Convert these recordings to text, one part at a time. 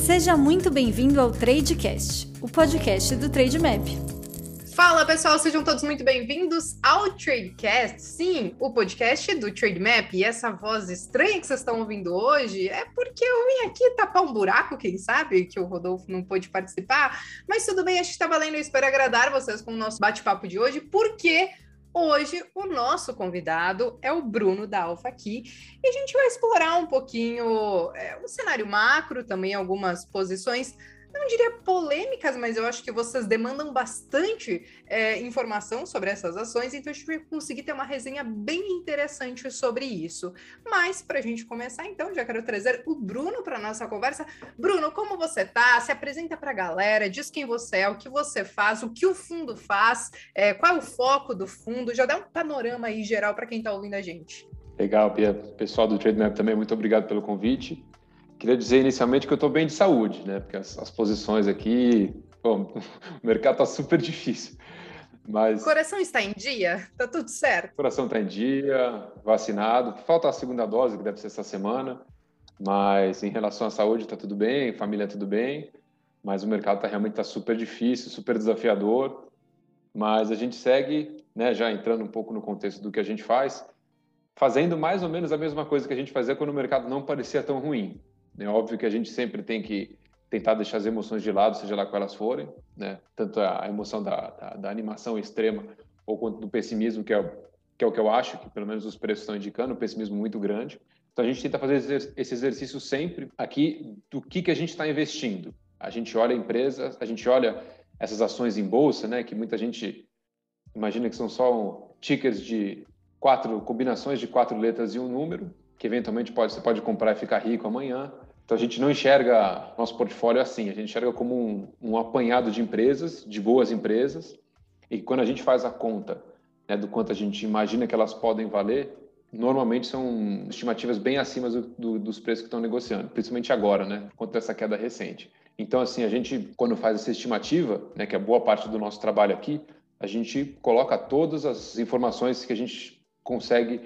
Seja muito bem-vindo ao Tradecast, o podcast do Trademap. Fala pessoal, sejam todos muito bem-vindos ao Tradecast, sim, o podcast do Trademap. E essa voz estranha que vocês estão ouvindo hoje é porque eu vim aqui tapar um buraco, quem sabe, que o Rodolfo não pôde participar. Mas tudo bem, acho que está valendo. Eu espero agradar vocês com o nosso bate-papo de hoje, porque Hoje, o nosso convidado é o Bruno da Alfa aqui, e a gente vai explorar um pouquinho é, o cenário macro, também algumas posições não diria polêmicas, mas eu acho que vocês demandam bastante é, informação sobre essas ações, então a gente vai conseguir ter uma resenha bem interessante sobre isso. Mas, para a gente começar, então, já quero trazer o Bruno para nossa conversa. Bruno, como você tá? Se apresenta para a galera, diz quem você é, o que você faz, o que o fundo faz, é, qual é o foco do fundo, já dá um panorama aí geral para quem está ouvindo a gente. Legal, Pia. Pessoal do TradeMap também, muito obrigado pelo convite. Queria dizer inicialmente que eu estou bem de saúde, né? Porque as, as posições aqui, bom, o mercado está super difícil. Mas... O coração está em dia? Tá tudo certo? O coração está em dia, vacinado. Falta a segunda dose, que deve ser essa semana. Mas em relação à saúde, está tudo bem, família tudo bem. Mas o mercado tá, realmente está super difícil, super desafiador. Mas a gente segue, né, já entrando um pouco no contexto do que a gente faz, fazendo mais ou menos a mesma coisa que a gente fazia quando o mercado não parecia tão ruim. É óbvio que a gente sempre tem que tentar deixar as emoções de lado, seja lá qual elas forem, né? Tanto a emoção da, da, da animação extrema ou quanto do pessimismo, que é, que é o que eu acho, que pelo menos os preços estão indicando, um pessimismo muito grande. Então a gente tenta fazer esse exercício sempre aqui do que, que a gente está investindo. A gente olha a empresa, a gente olha essas ações em bolsa, né? Que muita gente imagina que são só tickers de quatro combinações de quatro letras e um número, que eventualmente pode, você pode comprar e ficar rico amanhã. Então a gente não enxerga nosso portfólio assim, a gente enxerga como um, um apanhado de empresas, de boas empresas, e quando a gente faz a conta né, do quanto a gente imagina que elas podem valer, normalmente são estimativas bem acima do, do, dos preços que estão negociando, principalmente agora, né, contra essa queda recente. Então, assim, a gente, quando faz essa estimativa, né, que é boa parte do nosso trabalho aqui, a gente coloca todas as informações que a gente consegue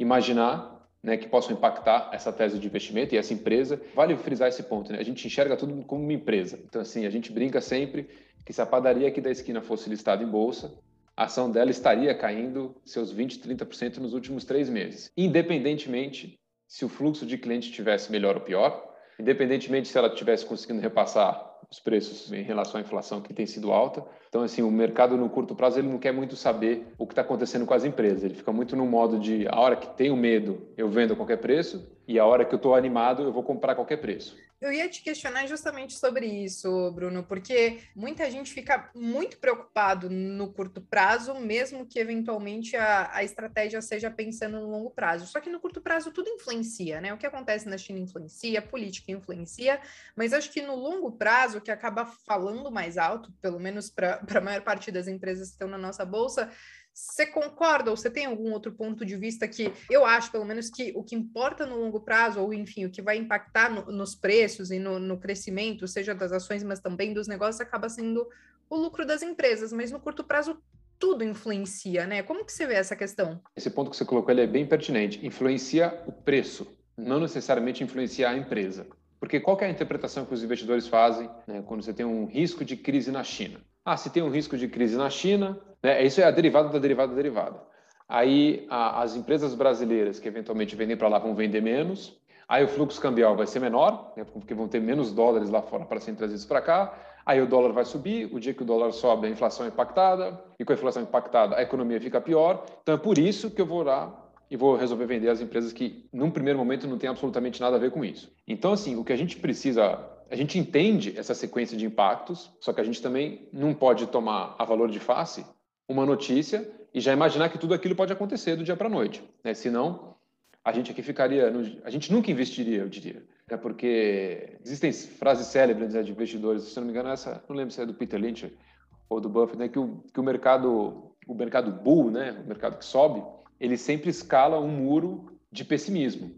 imaginar né, que possam impactar essa tese de investimento e essa empresa. Vale frisar esse ponto, né? A gente enxerga tudo como uma empresa. Então, assim, a gente brinca sempre que se a padaria aqui da esquina fosse listada em bolsa, a ação dela estaria caindo seus 20%, 30% nos últimos três meses, independentemente se o fluxo de cliente estivesse melhor ou pior, independentemente se ela estivesse conseguindo repassar os preços em relação à inflação que tem sido alta. Então, assim, o mercado no curto prazo ele não quer muito saber o que está acontecendo com as empresas. Ele fica muito no modo de a hora que tenho medo eu vendo a qualquer preço e a hora que eu estou animado eu vou comprar a qualquer preço. Eu ia te questionar justamente sobre isso, Bruno, porque muita gente fica muito preocupado no curto prazo, mesmo que eventualmente a, a estratégia seja pensando no longo prazo. Só que no curto prazo tudo influencia, né? O que acontece na China influencia, a política influencia, mas acho que no longo prazo, o que acaba falando mais alto, pelo menos para a maior parte das empresas que estão na nossa bolsa, você concorda ou você tem algum outro ponto de vista que eu acho, pelo menos, que o que importa no longo prazo, ou enfim, o que vai impactar no, nos preços e no, no, crescimento, seja das ações, mas também dos negócios, acaba sendo o lucro das empresas, mas no curto prazo tudo influencia, né? Como que você vê essa questão? Esse ponto que você colocou é bem pertinente. Influencia o preço, não necessariamente influencia a empresa. Porque qual é a interpretação que os investidores fazem né, quando você tem um risco de crise na China? Ah, se tem um risco de crise na China, né, isso é a derivada da derivada da derivada. Aí a, as empresas brasileiras que eventualmente vendem para lá vão vender menos, aí o fluxo cambial vai ser menor, né, porque vão ter menos dólares lá fora para serem trazidos para cá, aí o dólar vai subir, o dia que o dólar sobe a inflação é impactada, e com a inflação impactada a economia fica pior, então é por isso que eu vou lá e vou resolver vender as empresas que, num primeiro momento, não tem absolutamente nada a ver com isso. Então, assim, o que a gente precisa a gente entende essa sequência de impactos, só que a gente também não pode tomar a valor de face uma notícia e já imaginar que tudo aquilo pode acontecer do dia para a noite. Né? Senão, a gente aqui ficaria. No... a gente nunca investiria, eu diria. É porque existem frases célebres né, de investidores, se não me engano, essa, não lembro se é do Peter Lynch ou do Buffett, né, que, o, que o mercado, o mercado bull, né, o mercado que sobe, ele sempre escala um muro de pessimismo.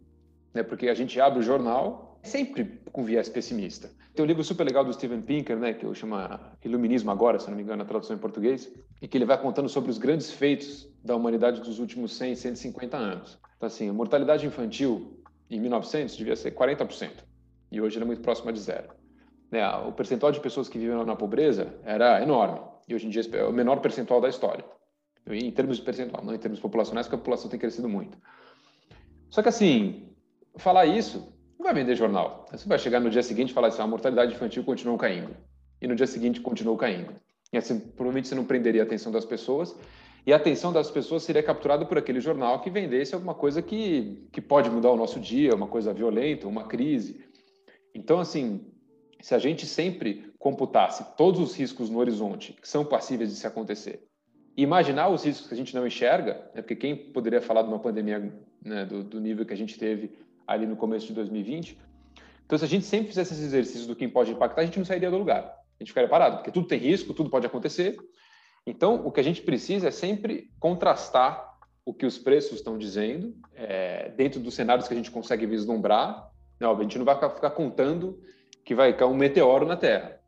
Né, porque a gente abre o jornal sempre com viés pessimista. Tem um livro super legal do Steven Pinker, né, que eu chamo Iluminismo Agora, se não me engano, na tradução em português, e que ele vai contando sobre os grandes feitos da humanidade dos últimos 100, 150 anos. Então, assim, a mortalidade infantil em 1900 devia ser 40%, e hoje ela é muito próxima de zero. né, o percentual de pessoas que viviam na pobreza era enorme. E hoje em dia é o menor percentual da história. Em termos de percentual, não em termos populacionais, porque a população tem crescido muito. Só que assim, falar isso não vai vender jornal. Você vai chegar no dia seguinte e falar assim, a mortalidade infantil continuou caindo. E no dia seguinte continuou caindo. E assim, provavelmente você não prenderia a atenção das pessoas. E a atenção das pessoas seria capturada por aquele jornal que vendesse alguma coisa que, que pode mudar o nosso dia, uma coisa violenta, uma crise. Então, assim, se a gente sempre computasse todos os riscos no horizonte que são passíveis de se acontecer, e imaginar os riscos que a gente não enxerga, né, porque quem poderia falar de uma pandemia né, do, do, nível que a gente teve ali no começo de 2020? Então, se a gente sempre fizesse esses exercícios do que pode impactar, a gente não sairia do lugar. A gente ficaria parado, porque tudo tem risco, tudo pode acontecer. Então, o que a gente precisa é sempre contrastar o que os preços estão dizendo, é, dentro dos cenários que a gente consegue vislumbrar. Não, a gente não vai ficar contando que vai cair um meteoro na Terra.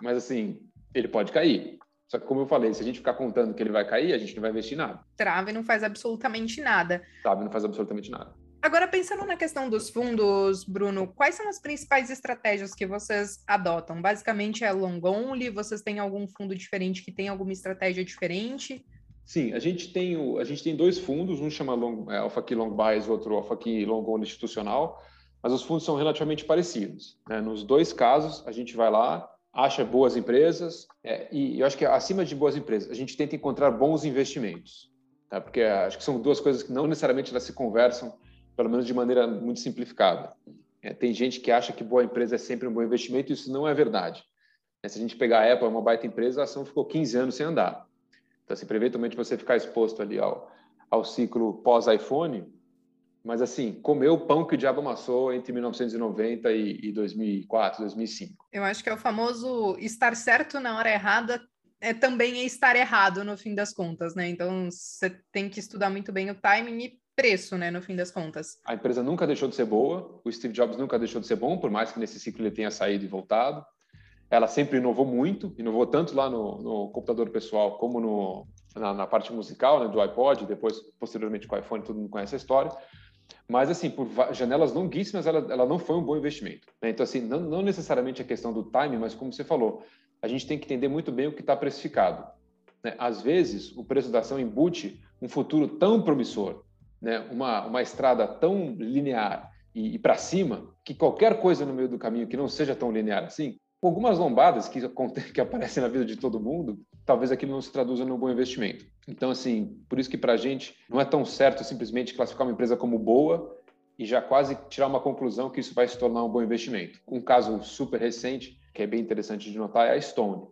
Mas, assim, ele pode cair. Só que, como eu falei, se a gente ficar contando que ele vai cair, a gente não vai investir nada. Trave não faz absolutamente nada. Trave não faz absolutamente nada. Agora, pensando na questão dos fundos, Bruno, quais são as principais estratégias que vocês adotam? Basicamente é long only? Vocês têm algum fundo diferente que tem alguma estratégia diferente? Sim, a gente tem, a gente tem dois fundos, um chama long, é, Long Bias, outro Alpha Key Long Only Institucional mas os fundos são relativamente parecidos. Né? Nos dois casos, a gente vai lá, acha boas empresas, é, e eu acho que acima de boas empresas, a gente tenta encontrar bons investimentos, tá? porque acho que são duas coisas que não necessariamente elas se conversam, pelo menos de maneira muito simplificada. É, tem gente que acha que boa empresa é sempre um bom investimento, e isso não é verdade. É, se a gente pegar a Apple, é uma baita empresa, a ação ficou 15 anos sem andar. Então, assim, eventualmente você ficar exposto ali ao, ao ciclo pós-iPhone, mas assim, comeu o pão que o diabo amassou entre 1990 e, e 2004, 2005. Eu acho que é o famoso estar certo na hora errada é também estar errado no fim das contas, né? Então você tem que estudar muito bem o timing e preço, né, no fim das contas. A empresa nunca deixou de ser boa, o Steve Jobs nunca deixou de ser bom, por mais que nesse ciclo ele tenha saído e voltado. Ela sempre inovou muito, inovou tanto lá no, no computador pessoal como no, na, na, parte musical, né, do iPod, depois, posteriormente, com o iPhone, todo mundo conhece a história. Mas, assim, por janelas longuíssimas, ela, ela não foi um bom investimento. Né? Então, assim, não, não necessariamente a questão do time, mas como você falou, a gente tem que entender muito bem o que está precificado. Né? Às vezes, o preço da ação embute um futuro tão promissor, né? uma, uma estrada tão linear e, e para cima, que qualquer coisa no meio do caminho que não seja tão linear assim, com algumas lombadas que, que aparecem na vida de todo mundo, talvez aquilo não se traduza num bom investimento. Então, assim, por isso que para a gente não é tão certo simplesmente classificar uma empresa como boa e já quase tirar uma conclusão que isso vai se tornar um bom investimento. Um caso super recente, que é bem interessante de notar, é a Stone.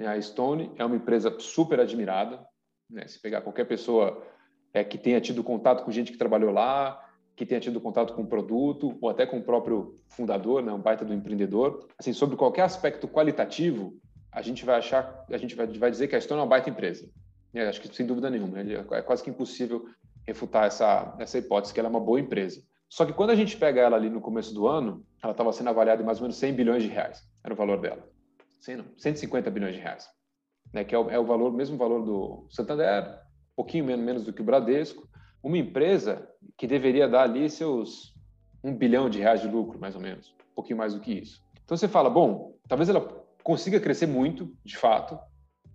A Stone é uma empresa super admirada. Né? Se pegar qualquer pessoa é, que tenha tido contato com gente que trabalhou lá, que tenha tido contato com o produto ou até com o próprio fundador, né, um baita do empreendedor, assim, sobre qualquer aspecto qualitativo, a gente vai achar, a gente vai, vai dizer que a Stone é uma baita empresa. É, acho que sem dúvida nenhuma, é quase que impossível refutar essa, essa hipótese que ela é uma boa empresa. Só que quando a gente pega ela ali no começo do ano, ela estava sendo avaliada em mais ou menos 100 bilhões de reais, era o valor dela. 100 não, 150 bilhões de reais, né, que é o, é o valor, mesmo valor do Santander, um pouquinho menos, menos do que o Bradesco, uma empresa que deveria dar ali seus um bilhão de reais de lucro, mais ou menos, um pouquinho mais do que isso. Então você fala, bom, talvez ela consiga crescer muito, de fato,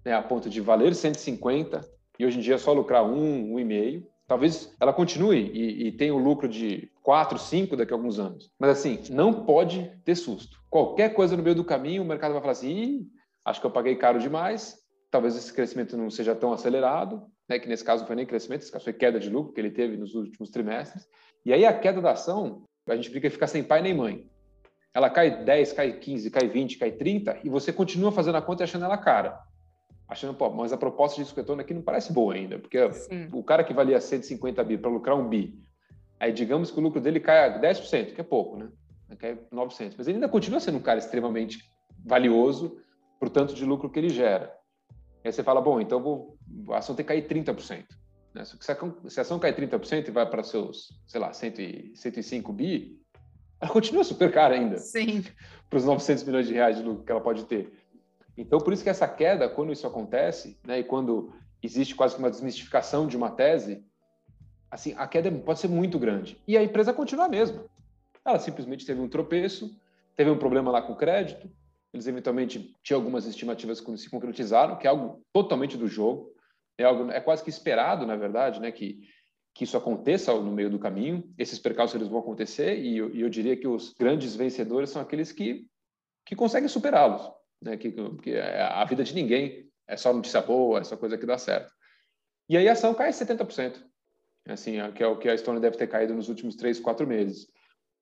né, a ponto de valer 150 e hoje em dia só lucrar um, um e meio. Talvez ela continue e, e tenha o um lucro de 4, 5 daqui a alguns anos. Mas assim, não pode ter susto. Qualquer coisa no meio do caminho, o mercado vai falar assim, acho que eu paguei caro demais, talvez esse crescimento não seja tão acelerado, né, que nesse caso não foi nem crescimento, esse caso foi queda de lucro que ele teve nos últimos trimestres. E aí a queda da ação, a gente fica sem pai nem mãe. Ela cai 10, cai 15, cai 20, cai 30 e você continua fazendo a conta e achando ela cara. Achando, pô, mas a proposta de risco retorno aqui não parece boa ainda, porque Sim. o cara que valia 150 bi para lucrar um bi, aí digamos que o lucro dele cai 10%, que é pouco, né? Cai 900, mas ele ainda continua sendo um cara extremamente valioso por tanto de lucro que ele gera. Aí você fala, bom, então vou, a ação tem que cair 30%. Né? Se, a, se a ação cai 30% e vai para seus, sei lá, 100, 105 bi, ela continua super cara ainda. Sim. Para os 900 milhões de reais de lucro que ela pode ter. Então, por isso que essa queda, quando isso acontece, né, e quando existe quase que uma desmistificação de uma tese, assim, a queda pode ser muito grande. E a empresa continua a mesma. Ela simplesmente teve um tropeço, teve um problema lá com o crédito, eles eventualmente tinham algumas estimativas que se concretizaram, que é algo totalmente do jogo, é algo é quase que esperado, na verdade, né, que que isso aconteça no meio do caminho. Esses percalços eles vão acontecer e eu, e eu diria que os grandes vencedores são aqueles que que conseguem superá-los, né? Que, que a vida de ninguém é só notícia boa, é só coisa que dá certo. E aí a ação cai 70%, assim, que é o que a Stone deve ter caído nos últimos três, quatro meses.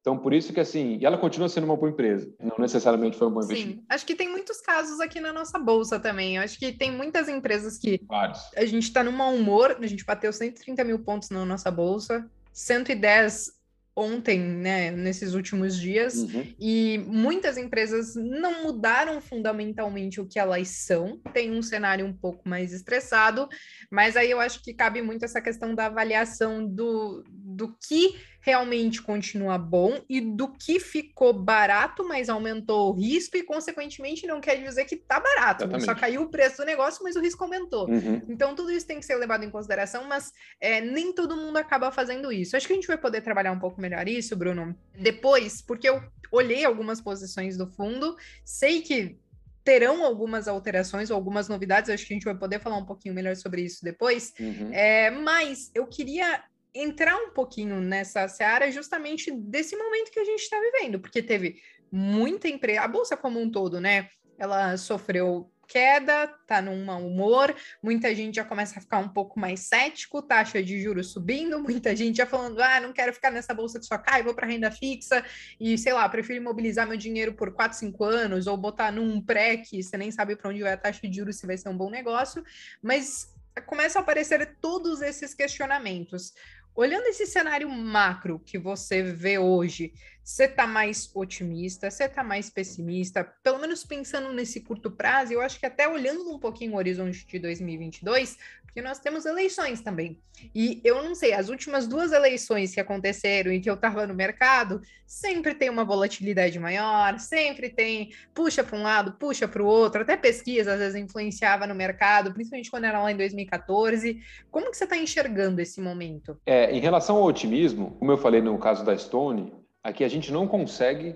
Então, por isso que, assim, e ela continua sendo uma boa empresa, não necessariamente foi um bom investimento. Sim, acho que tem muitos casos aqui na nossa bolsa também. Acho que tem muitas empresas que Vários. a gente está num mau humor, a gente bateu 130 mil pontos na nossa bolsa, 110 ontem, né, nesses últimos dias, Uhum. e muitas empresas não mudaram fundamentalmente o que elas são, tem um cenário um pouco mais estressado, mas aí eu acho que cabe muito essa questão da avaliação do, do que realmente continua bom e do que ficou barato, mas aumentou o risco e, consequentemente, não quer dizer que tá barato, né? só Exatamente. caiu o preço do negócio, mas o risco aumentou. Uhum. Então, tudo isso tem que ser levado em consideração, mas é, nem todo mundo acaba fazendo isso. Acho que a gente vai poder trabalhar um pouco melhor isso, Bruno, depois, porque eu olhei algumas posições do fundo, sei que terão algumas alterações ou algumas novidades, acho que a gente vai poder falar um pouquinho melhor sobre isso depois. Uhum. É, mas eu queria entrar um pouquinho nessa seara justamente desse momento que a gente está vivendo, porque teve muita empresa, a bolsa como um todo, né? Ela sofreu queda, tá num mau humor, muita gente já começa a ficar um pouco mais cético, taxa de juros subindo, muita gente já falando, ah, não quero ficar nessa bolsa que só cai, vou para renda fixa e sei lá, prefiro imobilizar meu dinheiro por 4, 5 anos ou botar num pré que você nem sabe para onde vai a taxa de juros se vai ser um bom negócio, mas começam a aparecer todos esses questionamentos. Olhando esse cenário macro que você vê hoje, você está mais otimista, você está mais pessimista, pelo menos pensando nesse curto prazo, eu acho que até olhando um pouquinho o horizonte de 2022, porque nós temos eleições também. E eu não sei, as últimas duas eleições que aconteceram e que eu estava no mercado, sempre tem uma volatilidade maior, sempre tem puxa para um lado, puxa para o outro, até pesquisa às vezes influenciava no mercado, principalmente quando era lá em 2014. Como que você está enxergando esse momento? É, em relação ao otimismo, como eu falei no caso da Stone, aqui a gente não consegue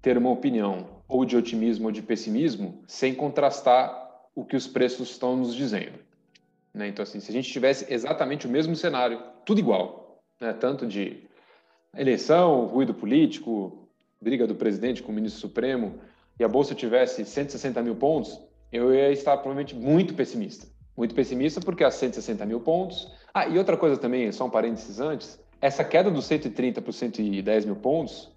ter uma opinião ou de otimismo ou de pessimismo sem contrastar o que os preços estão nos dizendo. Né? Então, assim, se a gente tivesse exatamente o mesmo cenário, tudo igual, né? tanto de eleição, ruído político, briga do presidente com o ministro supremo, e a bolsa tivesse 160 mil pontos, eu ia estar provavelmente muito pessimista. Muito pessimista porque há 160 mil pontos. Ah, e outra coisa também, só um parênteses antes, essa queda dos 130 para 110 mil pontos,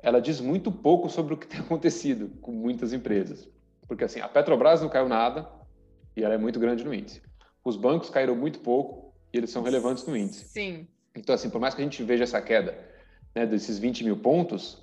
ela diz muito pouco sobre o que tem acontecido com muitas empresas. Porque assim, a Petrobras não caiu nada e ela é muito grande no índice. Os bancos caíram muito pouco e eles são relevantes no índice. Sim. Então, assim, por mais que a gente veja essa queda né, desses 20 mil pontos,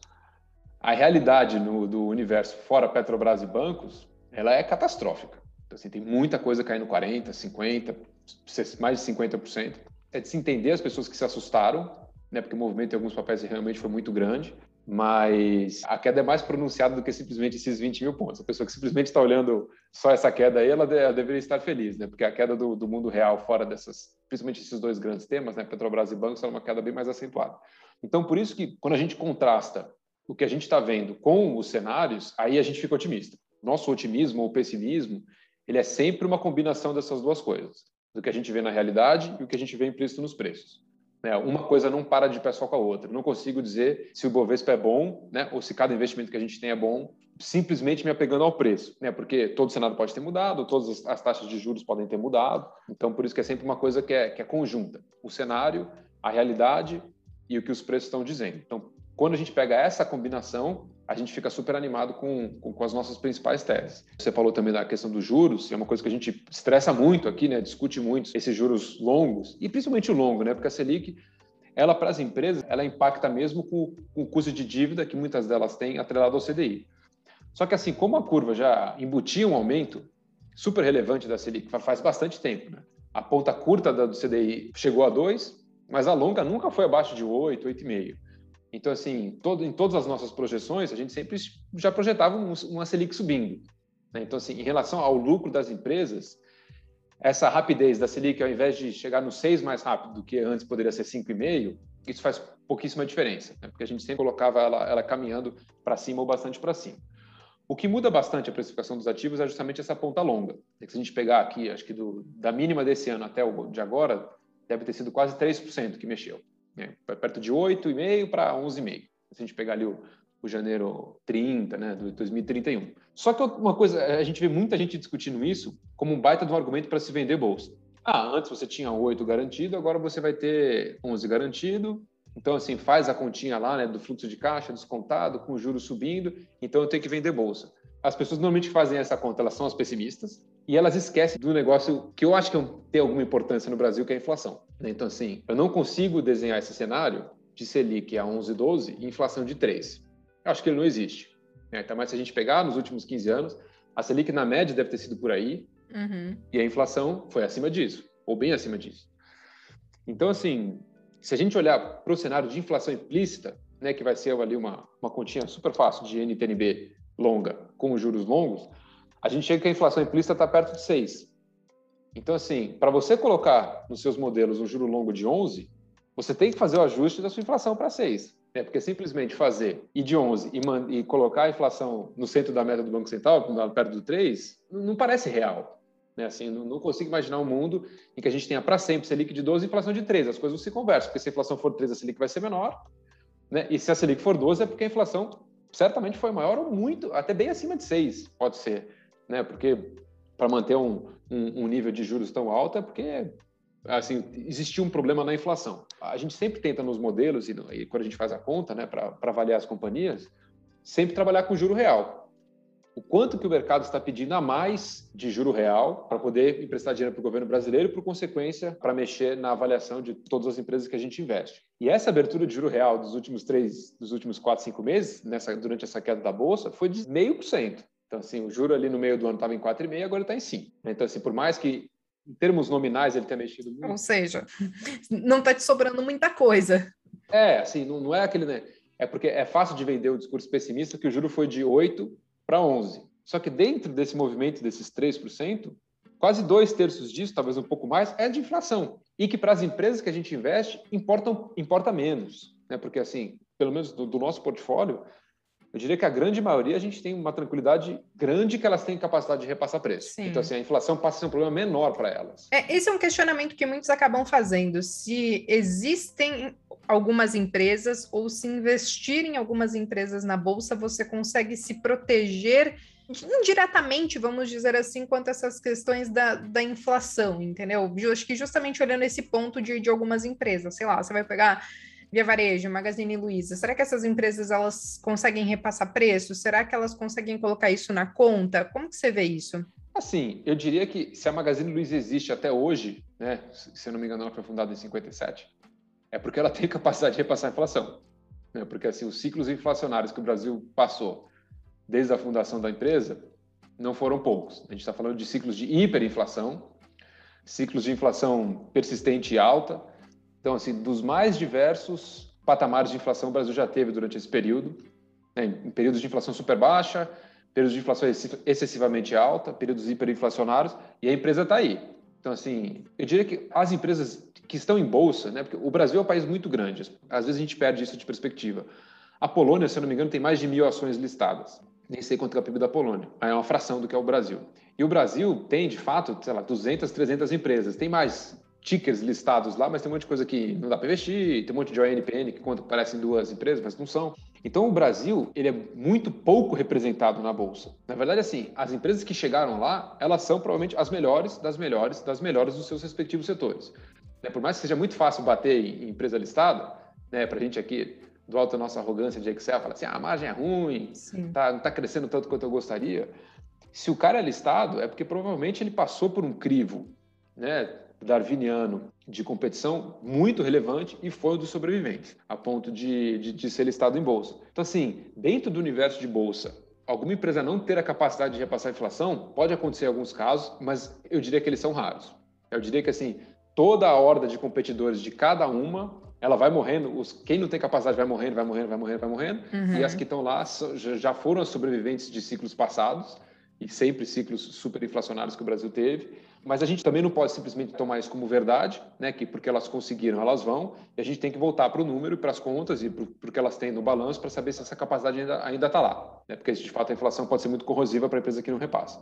a realidade no, do universo fora Petrobras e bancos, ela é catastrófica. Então, assim, tem muita coisa caindo 40%, 50%, mais de 50%. É de se entender as pessoas que se assustaram, né, porque o movimento em alguns papéis realmente foi muito grande, mas a queda é mais pronunciada do que simplesmente esses 20 mil pontos. A pessoa que simplesmente está olhando só essa queda aí, ela, de, ela deveria estar feliz, né? Porque a queda do, do, mundo real, fora dessas, principalmente esses dois grandes temas, né? Petrobras e bancos, é uma queda bem mais acentuada. Então, por isso que quando a gente contrasta o que a gente está vendo com os cenários, aí a gente fica otimista. Nosso otimismo ou pessimismo, ele é sempre uma combinação dessas duas coisas, do que a gente vê na realidade e o que a gente vê implícito nos preços. Né? Uma coisa não para de pé só com a outra. Não consigo dizer se o Bovespa é bom, né? ou se cada investimento que a gente tem é bom, simplesmente me apegando ao preço, né? porque todo o cenário pode ter mudado, todas as taxas de juros podem ter mudado. Então, por isso que é sempre uma coisa que é, que é conjunta. O cenário, a realidade e o que os preços estão dizendo. Então, quando a gente pega essa combinação, a gente fica super animado com, com, com, as nossas principais teses. Você falou também da questão dos juros, é uma coisa que a gente estressa muito aqui, né? discute muito esses juros longos, e principalmente o longo, né? porque a Selic, ela para as empresas, ela impacta mesmo com, com o custo de dívida que muitas delas têm atrelado ao CDI. Só que assim, como a curva já embutia um aumento super relevante da Selic faz bastante tempo, né? a ponta curta do CDI chegou a 2, mas a longa nunca foi abaixo de 8, 8,5. Então, assim, todo, em todas as nossas projeções, a gente sempre já projetava um, uma Selic subindo. Né? Então, assim, em relação ao lucro das empresas, essa rapidez da Selic, ao invés de chegar no 6 mais rápido do que antes poderia ser 5,5, isso faz pouquíssima diferença, né? porque a gente sempre colocava ela, ela caminhando para cima ou bastante para cima. O que muda bastante a precificação dos ativos é justamente essa ponta longa. Se a gente pegar aqui, acho que do, da mínima desse ano até o de agora, deve ter sido quase 3% que mexeu. Né? Perto de 8,5% para 11,5%. Se a gente pegar ali o, o janeiro 30, né, de 2031. Só que uma coisa, a gente vê muita gente discutindo isso como um baita de um argumento para se vender bolsa. Ah, antes você tinha 8 garantido, agora você vai ter 11 garantido. Então, assim, faz a continha lá, né, do fluxo de caixa descontado, com juros subindo, então eu tenho que vender bolsa. As pessoas normalmente fazem essa conta, elas são as pessimistas, e elas esquecem do negócio que eu acho que tem alguma importância no Brasil, que é a inflação. Né? Então, assim, eu não consigo desenhar esse cenário de Selic a 11, 12 e inflação de 3. Eu acho que ele não existe. Né? Então, mas se a gente pegar nos últimos 15 anos, a Selic na média deve ter sido por aí, uhum. e a inflação foi acima disso, ou bem acima disso. Então, assim, se a gente olhar para o cenário de inflação implícita, né, que vai ser ali uma, uma continha super fácil de NTNB longa com juros longos, a gente chega que a inflação implícita está perto de 6. Então, assim, para você colocar nos seus modelos um juro longo de 11, você tem que fazer o ajuste da sua inflação para 6. Né? Porque simplesmente fazer e de 11 e, e, colocar a inflação no centro da meta do Banco Central, perto do 3, não parece real. Né? Assim, não, não, consigo imaginar um mundo em que a gente tenha para sempre Selic de 12 e inflação de 3. As coisas não se conversam, porque se a inflação for 3, a Selic vai ser menor. Né? E se a Selic for 12, é porque a inflação certamente foi maior ou muito, até bem acima de 6, pode ser. Né? Porque para manter um, um, um nível de juros tão alto é porque assim, existiu um problema na inflação. A gente sempre tenta nos modelos, e, e quando a gente faz a conta, né, para avaliar as companhias, sempre trabalhar com juro real. O quanto que o mercado está pedindo a mais de juro real para poder emprestar dinheiro para o governo brasileiro e, por consequência, para mexer na avaliação de todas as empresas que a gente investe. E essa abertura de juro real dos últimos três, dos últimos quatro, cinco meses, nessa, durante essa queda da Bolsa, foi de meio por cento. Então, assim, o juro ali no meio do ano estava em 4,5, agora está em 5. Então, assim, por mais que em termos nominais ele tenha mexido muito. Ou seja, não está te sobrando muita coisa. É, assim, não, não é aquele. Né? É porque é fácil de vender o discurso pessimista que o juro foi de 8 para 11. Só que dentro desse movimento desses 3%, quase dois terços disso, talvez um pouco mais, é de inflação. E que para as empresas que a gente investe, importam, importa menos. Né? Porque, assim, pelo menos do, do nosso portfólio, eu diria que a grande maioria a gente tem uma tranquilidade grande que elas têm capacidade de repassar preço. Sim. Então, assim, a inflação passa a ser um problema menor para elas. É, esse é um questionamento que muitos acabam fazendo. Se existem algumas empresas ou se investir em algumas empresas na Bolsa, você consegue se proteger indiretamente, vamos dizer assim, quanto a essas questões da, da inflação, entendeu? Eu acho que justamente olhando esse ponto de, de algumas empresas, sei lá, você vai pegar Via Varejo, Magazine Luiza, será que essas empresas elas conseguem repassar preço? Será que elas conseguem colocar isso na conta? Como que você vê isso? Assim, eu diria que se a Magazine Luiza existe até hoje, né, se eu não me engano, ela foi fundada em 57, é porque ela tem capacidade de repassar a inflação. Né? Porque assim, os ciclos inflacionários que o Brasil passou desde a fundação da empresa não foram poucos. A gente está falando de ciclos de hiperinflação, ciclos de inflação persistente e alta, então, assim, dos mais diversos patamares de inflação o Brasil já teve durante esse período, né? em períodos de inflação super baixa, períodos de inflação excessivamente alta, períodos hiperinflacionários, e a empresa está aí. Então, assim, eu diria que as empresas que estão em bolsa, né, porque o Brasil é um país muito grande, às vezes a gente perde isso de perspectiva. A Polônia, se eu não me engano, tem mais de mil ações listadas. Nem sei quanto é o PIB da Polônia, mas é uma fração do que é o Brasil. E o Brasil tem, de fato, sei lá, 200, 300 empresas. Tem mais tickers listados lá, mas tem um monte de coisa que não dá para investir, tem um monte de ONPN que conta, parecem duas empresas, mas não são. Então o Brasil ele é muito pouco representado na bolsa. Na verdade, assim, as empresas que chegaram lá, elas são provavelmente as melhores das melhores das melhores dos seus respectivos setores. Né, por mais que seja muito fácil bater em empresa listada, né, para a gente aqui do alto da nossa arrogância de Excel, falar assim, ah, a margem é ruim, tá, não está crescendo tanto quanto eu gostaria. Se o cara é listado, é porque provavelmente ele passou por um crivo, né? Darwiniano de competição muito relevante e foi um dos sobreviventes, a ponto de, de, de, ser listado em bolsa. Então, assim, dentro do universo de bolsa, alguma empresa não ter a capacidade de repassar a inflação, pode acontecer em alguns casos, mas eu diria que eles são raros. Eu diria que, assim, toda a horda de competidores de cada uma, ela vai morrendo, os, quem não tem capacidade vai morrendo, vai morrendo, vai morrendo, vai morrendo, uhum. e as que estão lá já foram as sobreviventes de ciclos passados, e sempre ciclos superinflacionários que o Brasil teve, Mas a gente também não pode simplesmente tomar isso como verdade, né? Que porque elas conseguiram, elas vão, e a gente tem que voltar para o número, para as contas e para o que elas têm no balanço para saber se essa capacidade ainda está lá. Né? Porque, de fato, a inflação pode ser muito corrosiva para a empresa que não repassa.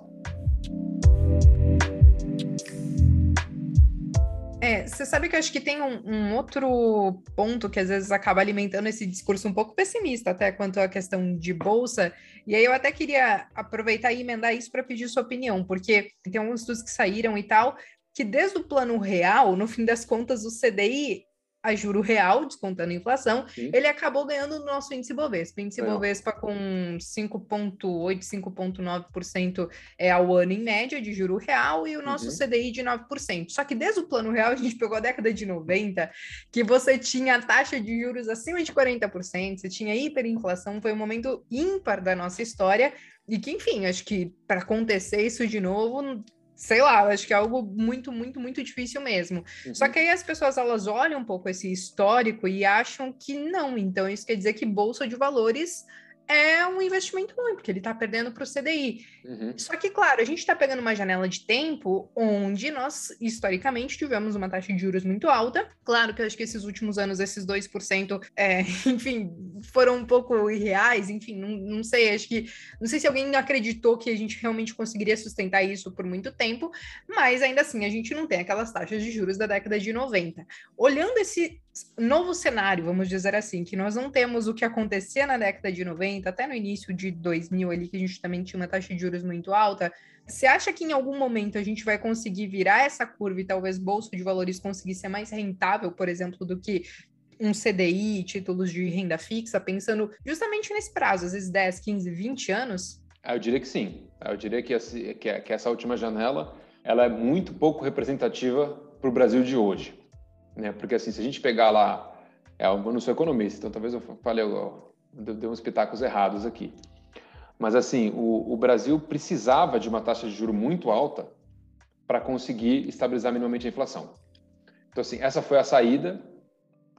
É, você sabe que eu acho que tem um, um, outro ponto que às vezes acaba alimentando esse discurso um pouco pessimista até quanto à questão de bolsa, e aí eu até queria aproveitar e emendar isso para pedir sua opinião, porque tem alguns estudos que saíram e tal, que desde o plano real, no fim das contas, o CDI a juro real, descontando a inflação, Sim. ele acabou ganhando no nosso índice Bovespa. O índice Legal. Bovespa com 5,8%, 5,9% é ao ano em média de juro real e o nosso uhum. CDI de 9%. Só que desde o plano real, a gente pegou a década de 90, que você tinha taxa de juros acima de 40%, você tinha hiperinflação, foi um momento ímpar da nossa história. E que, enfim, acho que para acontecer isso de novo, sei lá, acho que é algo muito, muito, muito difícil mesmo. Uhum. Só que aí as pessoas elas olham um pouco esse histórico e acham que não. Então, isso quer dizer que bolsa de valores é um investimento ruim, porque ele está perdendo para o CDI. Uhum. Só que, claro, a gente está pegando uma janela de tempo onde nós, historicamente, tivemos uma taxa de juros muito alta. Claro que eu acho que esses últimos anos, esses 2%, é, enfim, foram um pouco irreais, enfim, não, não sei, acho que. Não sei se alguém acreditou que a gente realmente conseguiria sustentar isso por muito tempo, mas ainda assim, a gente não tem aquelas taxas de juros da década de 90. Olhando esse novo cenário, vamos dizer assim, que nós não temos o que acontecia na década de 90, até no início de 2000 ali, que a gente também tinha uma taxa de juros muito alta, você acha que em algum momento a gente vai conseguir virar essa curva e talvez bolsa de valores conseguir ser mais rentável, por exemplo, do que um CDI, títulos de renda fixa, pensando justamente nesse prazo, às vezes 10, 15, 20 anos? Eu diria que sim. Eu diria que, que essa última janela ela é muito pouco representativa para o Brasil de hoje né? Porque assim, se a gente pegar lá, é, eu não sou economista, então talvez eu falei, eu, dei uns pitacos errados aqui. Mas assim, o, o Brasil precisava de uma taxa de juro muito alta para conseguir estabilizar minimamente a inflação. Então assim, essa foi a saída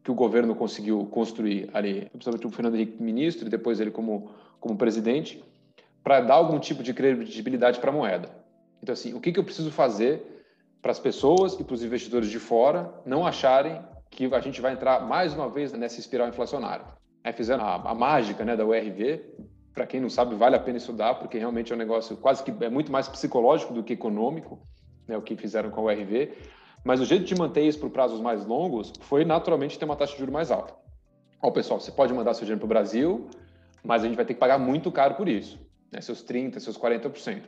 que o governo conseguiu construir ali, principalmente o Fernando Henrique ministro e depois ele como como presidente, para dar algum tipo de credibilidade para a moeda. Então assim, o que, que eu preciso fazer para as pessoas e para os investidores de fora não acharem que a gente vai entrar mais uma vez nessa espiral inflacionária. Aí fizeram a, a mágica né, da URV, para quem não sabe, vale a pena estudar, porque realmente é um negócio quase que é muito mais psicológico do que econômico, né, o que fizeram com a URV. Mas o jeito de manter isso por prazos mais longos foi naturalmente ter uma taxa de juros mais alta. Ó, pessoal, você pode mandar seu dinheiro para o Brasil, mas a gente vai ter que pagar muito caro por isso, né, seus 30%, seus 40%.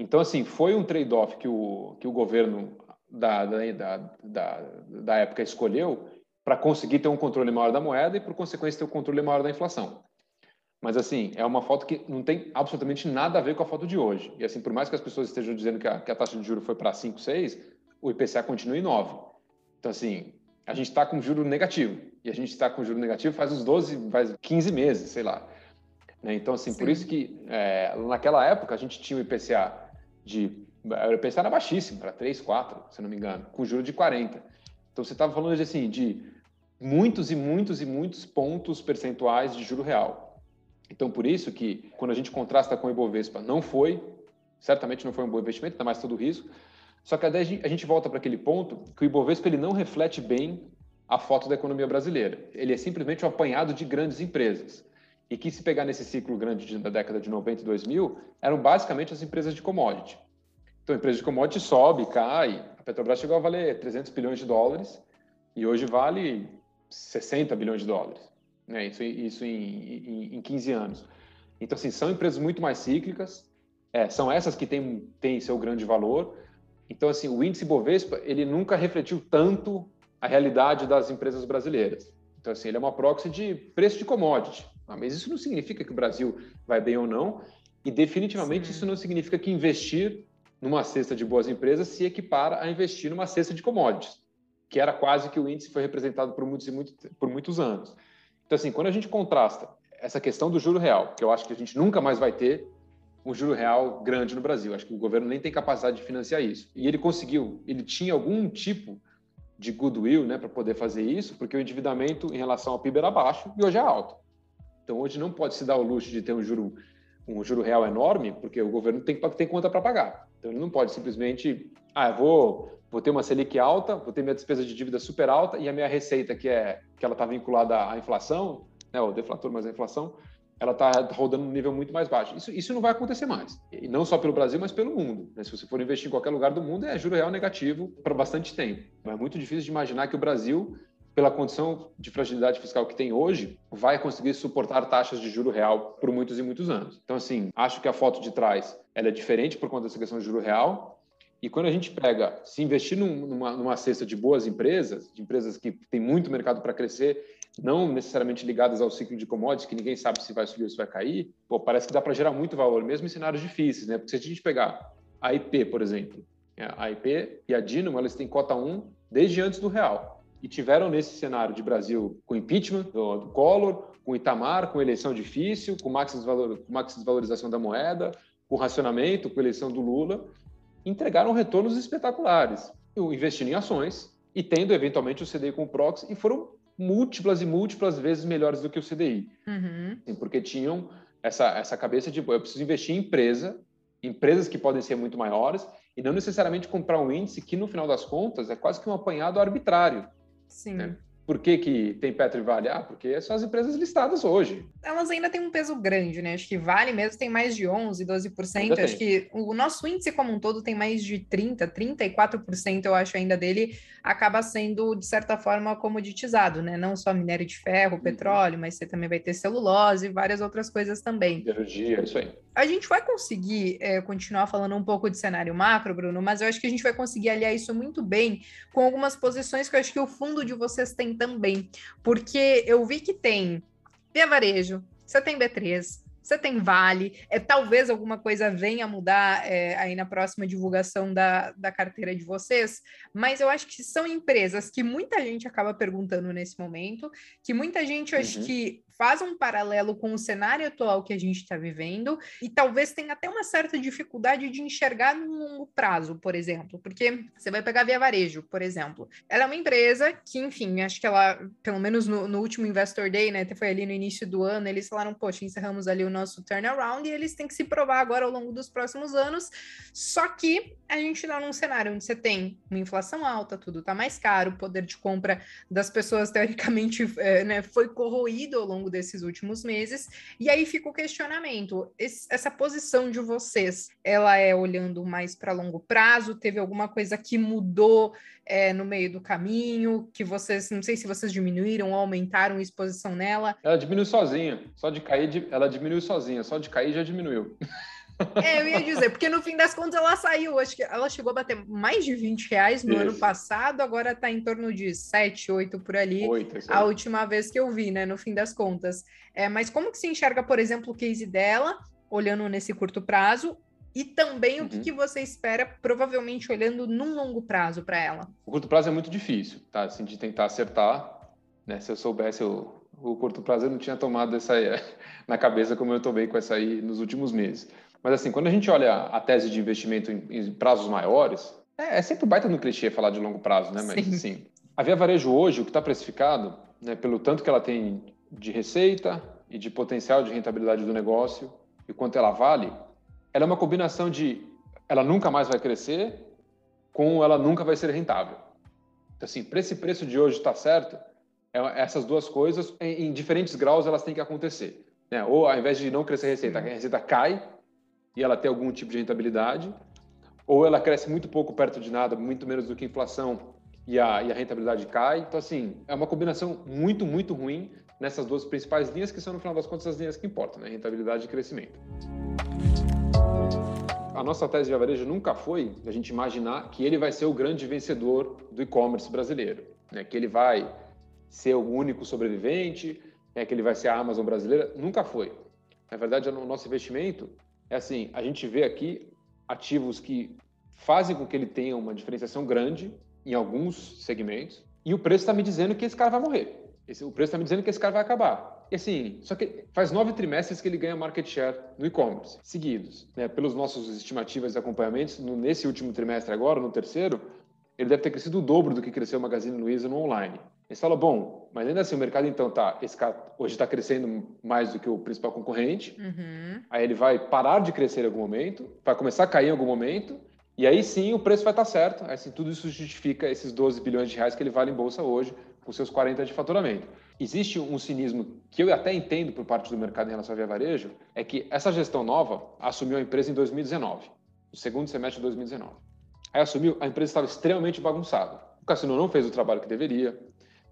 Então, assim, foi um trade-off que o, que o governo da, da, da, da época escolheu para conseguir ter um controle maior da moeda e, por consequência, ter um controle maior da inflação. Mas, assim, é uma foto que não tem absolutamente nada a ver com a foto de hoje. E, assim, por mais que as pessoas estejam dizendo que a, que a taxa de juros foi para 5, 6, o IPCA continua em 9. Então, assim, a gente está com juro negativo. E a gente está com juro negativo faz uns 12, faz 15 meses, sei lá. Né? Então, assim, Sim. por isso que é, naquela época a gente tinha o IPCA de. O IPCA era baixíssimo, para 3, 4, se não me engano, com juro de 40. Então você estava falando de, assim, de muitos e muitos e muitos pontos percentuais de juro real. Então, por isso que, quando a gente contrasta com o Ibovespa, não foi, certamente não foi um bom investimento, ainda mais todo o risco. Só que a gente volta para aquele ponto que o Ibovespa ele não reflete bem a foto da economia brasileira. Ele é simplesmente um apanhado de grandes empresas e que se pegar nesse ciclo grande da década de 90 e 2000, eram basicamente as empresas de commodity. Então, a empresa de commodity sobe, cai. A Petrobras chegou a valer 300 bilhões de dólares e hoje vale 60 bilhões de dólares. Né? Isso, isso em, em, em 15 anos. Então, assim, são empresas muito mais cíclicas, é, são essas que têm, têm seu grande valor. Então, assim, o índice Bovespa, ele nunca refletiu tanto a realidade das empresas brasileiras. Então, assim, ele é uma proxy de preço de commodity. Ah, mas isso não significa que o Brasil vai bem ou não, e definitivamente Sim. isso não significa que investir numa cesta de boas empresas se equipara a investir numa cesta de commodities, que era quase que o índice foi representado por muitos, e muito, por muitos anos. Então, assim, quando a gente contrasta essa questão do juro real, que eu acho que a gente nunca mais vai ter um juro real grande no Brasil, acho que o governo nem tem capacidade de financiar isso. E ele conseguiu, ele tinha algum tipo de goodwill né, para poder fazer isso, porque o endividamento em relação ao PIB era baixo e hoje é alto. Então, hoje não pode se dar o luxo de ter um juro, um juro real enorme, porque o governo tem, tem conta para pagar. Então, ele não pode simplesmente, ah, eu vou, vou ter uma Selic alta, vou ter minha despesa de dívida super alta e a minha receita, que é que ela está vinculada à inflação, né, o deflator mais a inflação, ela está rodando num nível muito mais baixo. Isso, isso não vai acontecer mais. E não só pelo Brasil, mas pelo mundo. Né? Se você for investir em qualquer lugar do mundo, é juro real negativo para bastante tempo. É muito difícil de imaginar que o Brasil, pela condição de fragilidade fiscal que tem hoje, vai conseguir suportar taxas de juro real por muitos e muitos anos. Então, assim, acho que a foto de trás ela é diferente por conta dessa questão de juro real. E quando a gente pega, se investir numa, numa cesta de boas empresas, de empresas que têm muito mercado para crescer não necessariamente ligadas ao ciclo de commodities, que ninguém sabe se vai subir ou se vai cair, pô, parece que dá para gerar muito valor, mesmo em cenários difíceis, né? Porque se a gente pegar a IP, por exemplo, é, a IP e a Dinamo, elas têm cota 1 desde antes do real. E tiveram nesse cenário de Brasil com impeachment do, do Collor, com Itamar, com eleição difícil, com max, desvalor, com max desvalorização da moeda, com racionamento, com eleição do Lula, entregaram retornos espetaculares, investindo em ações e tendo eventualmente o CDI com o proxy, e foram múltiplas e múltiplas vezes melhores do que o CDI. Uhum. Assim, porque tinham essa, essa cabeça de, eu preciso investir em empresa, empresas que podem ser muito maiores, e não necessariamente comprar um índice que, no final das contas, é quase que um apanhado arbitrário. Sim. Né? Por que, que tem Petro e Vale? Ah, porque são as empresas listadas hoje. Elas ainda têm um peso grande, né? Acho que Vale mesmo tem mais de 11%, 12%. Acho que o nosso índice como um todo tem mais de 30%, 34%, eu acho ainda dele, acaba sendo, de certa forma, comoditizado, né? Não só minério de ferro, uhum. petróleo, mas você também vai ter celulose e várias outras coisas também. Energia, isso aí. A gente vai conseguir é, continuar falando um pouco de cenário macro, Bruno, mas eu acho que a gente vai conseguir aliar isso muito bem com algumas posições que eu acho que o fundo de vocês tem também. Porque eu vi que tem Via Varejo, você tem B3, você tem Vale, é, talvez alguma coisa venha a mudar é, aí na próxima divulgação da, da carteira de vocês, mas eu acho que são empresas que muita gente acaba perguntando nesse momento, que muita gente uhum. acho que faz um paralelo com o cenário atual que a gente está vivendo e talvez tenha até uma certa dificuldade de enxergar no longo prazo, por exemplo, porque você vai pegar Via Varejo, por exemplo. Ela é uma empresa que, enfim, acho que ela, pelo menos no, no último Investor Day, né, foi ali no início do ano, eles falaram, poxa, encerramos ali o nosso turnaround e eles têm que se provar agora ao longo dos próximos anos. Só que a gente está num cenário onde você tem uma inflação alta, tudo está mais caro, o poder de compra das pessoas, teoricamente, é, né, foi corroído ao longo desses últimos meses. E aí fica o questionamento: esse, essa posição de vocês, ela é olhando mais para longo prazo? Teve alguma coisa que mudou é, no meio do caminho? Que vocês, não sei se vocês diminuíram ou aumentaram a exposição nela? Ela diminuiu sozinha, só de cair, ela diminuiu sozinha, só de cair já diminuiu. É, eu ia dizer, porque no fim das contas ela saiu, acho que ela chegou a bater mais de 20 reais no Isso. ano passado, agora está em torno de 7, 8 por ali, 8, a última vez que eu vi, né, no fim das contas. É, mas como que se enxerga, por exemplo, o case dela, olhando nesse curto prazo, e também uhum. o que, uhum. que, você espera, provavelmente olhando num longo prazo para ela? O curto prazo é muito difícil, tá? Assim, de tentar acertar. Né? Se eu soubesse o, o curto prazo, eu não tinha tomado essa aí na cabeça como eu tomei com essa aí nos últimos meses. Mas assim, quando a gente olha a tese de investimento em, em prazos maiores, é, é, sempre baita no clichê falar de longo prazo, né? Mas Sim. assim, a Via Varejo hoje, o que está precificado, né, pelo tanto que ela tem de receita e de potencial de rentabilidade do negócio e quanto ela vale, ela é uma combinação de ela nunca mais vai crescer com ela nunca vai ser rentável. Então, assim, para esse preço de hoje estar tá certo, é, essas duas coisas, em, em, diferentes graus, elas têm que acontecer. Né? Ou ao invés de não crescer a receita, a receita cai e ela tem algum tipo de rentabilidade, ou ela cresce muito pouco perto de nada, muito menos do que a inflação e a, e a rentabilidade cai. Então, assim, é uma combinação muito, muito ruim nessas duas principais linhas, que são, no final das contas, as linhas que importam, né? rentabilidade e crescimento. A nossa tese de varejo nunca foi a gente imaginar que ele vai ser o grande vencedor do e-commerce brasileiro, né? que ele vai ser o único sobrevivente, né? que ele vai ser a Amazon brasileira. Nunca foi. Na verdade, o nosso investimento é assim, a gente vê aqui ativos que fazem com que ele tenha uma diferenciação grande em alguns segmentos e o preço está me dizendo que esse cara vai morrer. Esse, o preço está me dizendo que esse cara vai acabar. E assim, só que faz nove trimestres que ele ganha market share no e-commerce, seguidos. Né? Pelos nossos estimativas e acompanhamentos, no, nesse último trimestre agora, no terceiro, ele deve ter crescido o dobro do que cresceu o Magazine Luiza no online. Aí você fala, bom, mas ainda assim o mercado então tá, esse cara hoje está crescendo mais do que o principal concorrente, uhum. aí ele vai parar de crescer em algum momento, vai começar a cair em algum momento, e aí sim o preço vai estar tá certo, aí sim tudo isso justifica esses 12 bilhões de reais que ele vale em bolsa hoje, com seus 40 de faturamento. Existe um cinismo que eu até entendo por parte do mercado em relação ao via varejo, é que essa gestão nova assumiu a empresa em 2019, no segundo semestre de 2019. Aí assumiu, a empresa estava extremamente bagunçada. O Cassino não fez o trabalho que deveria,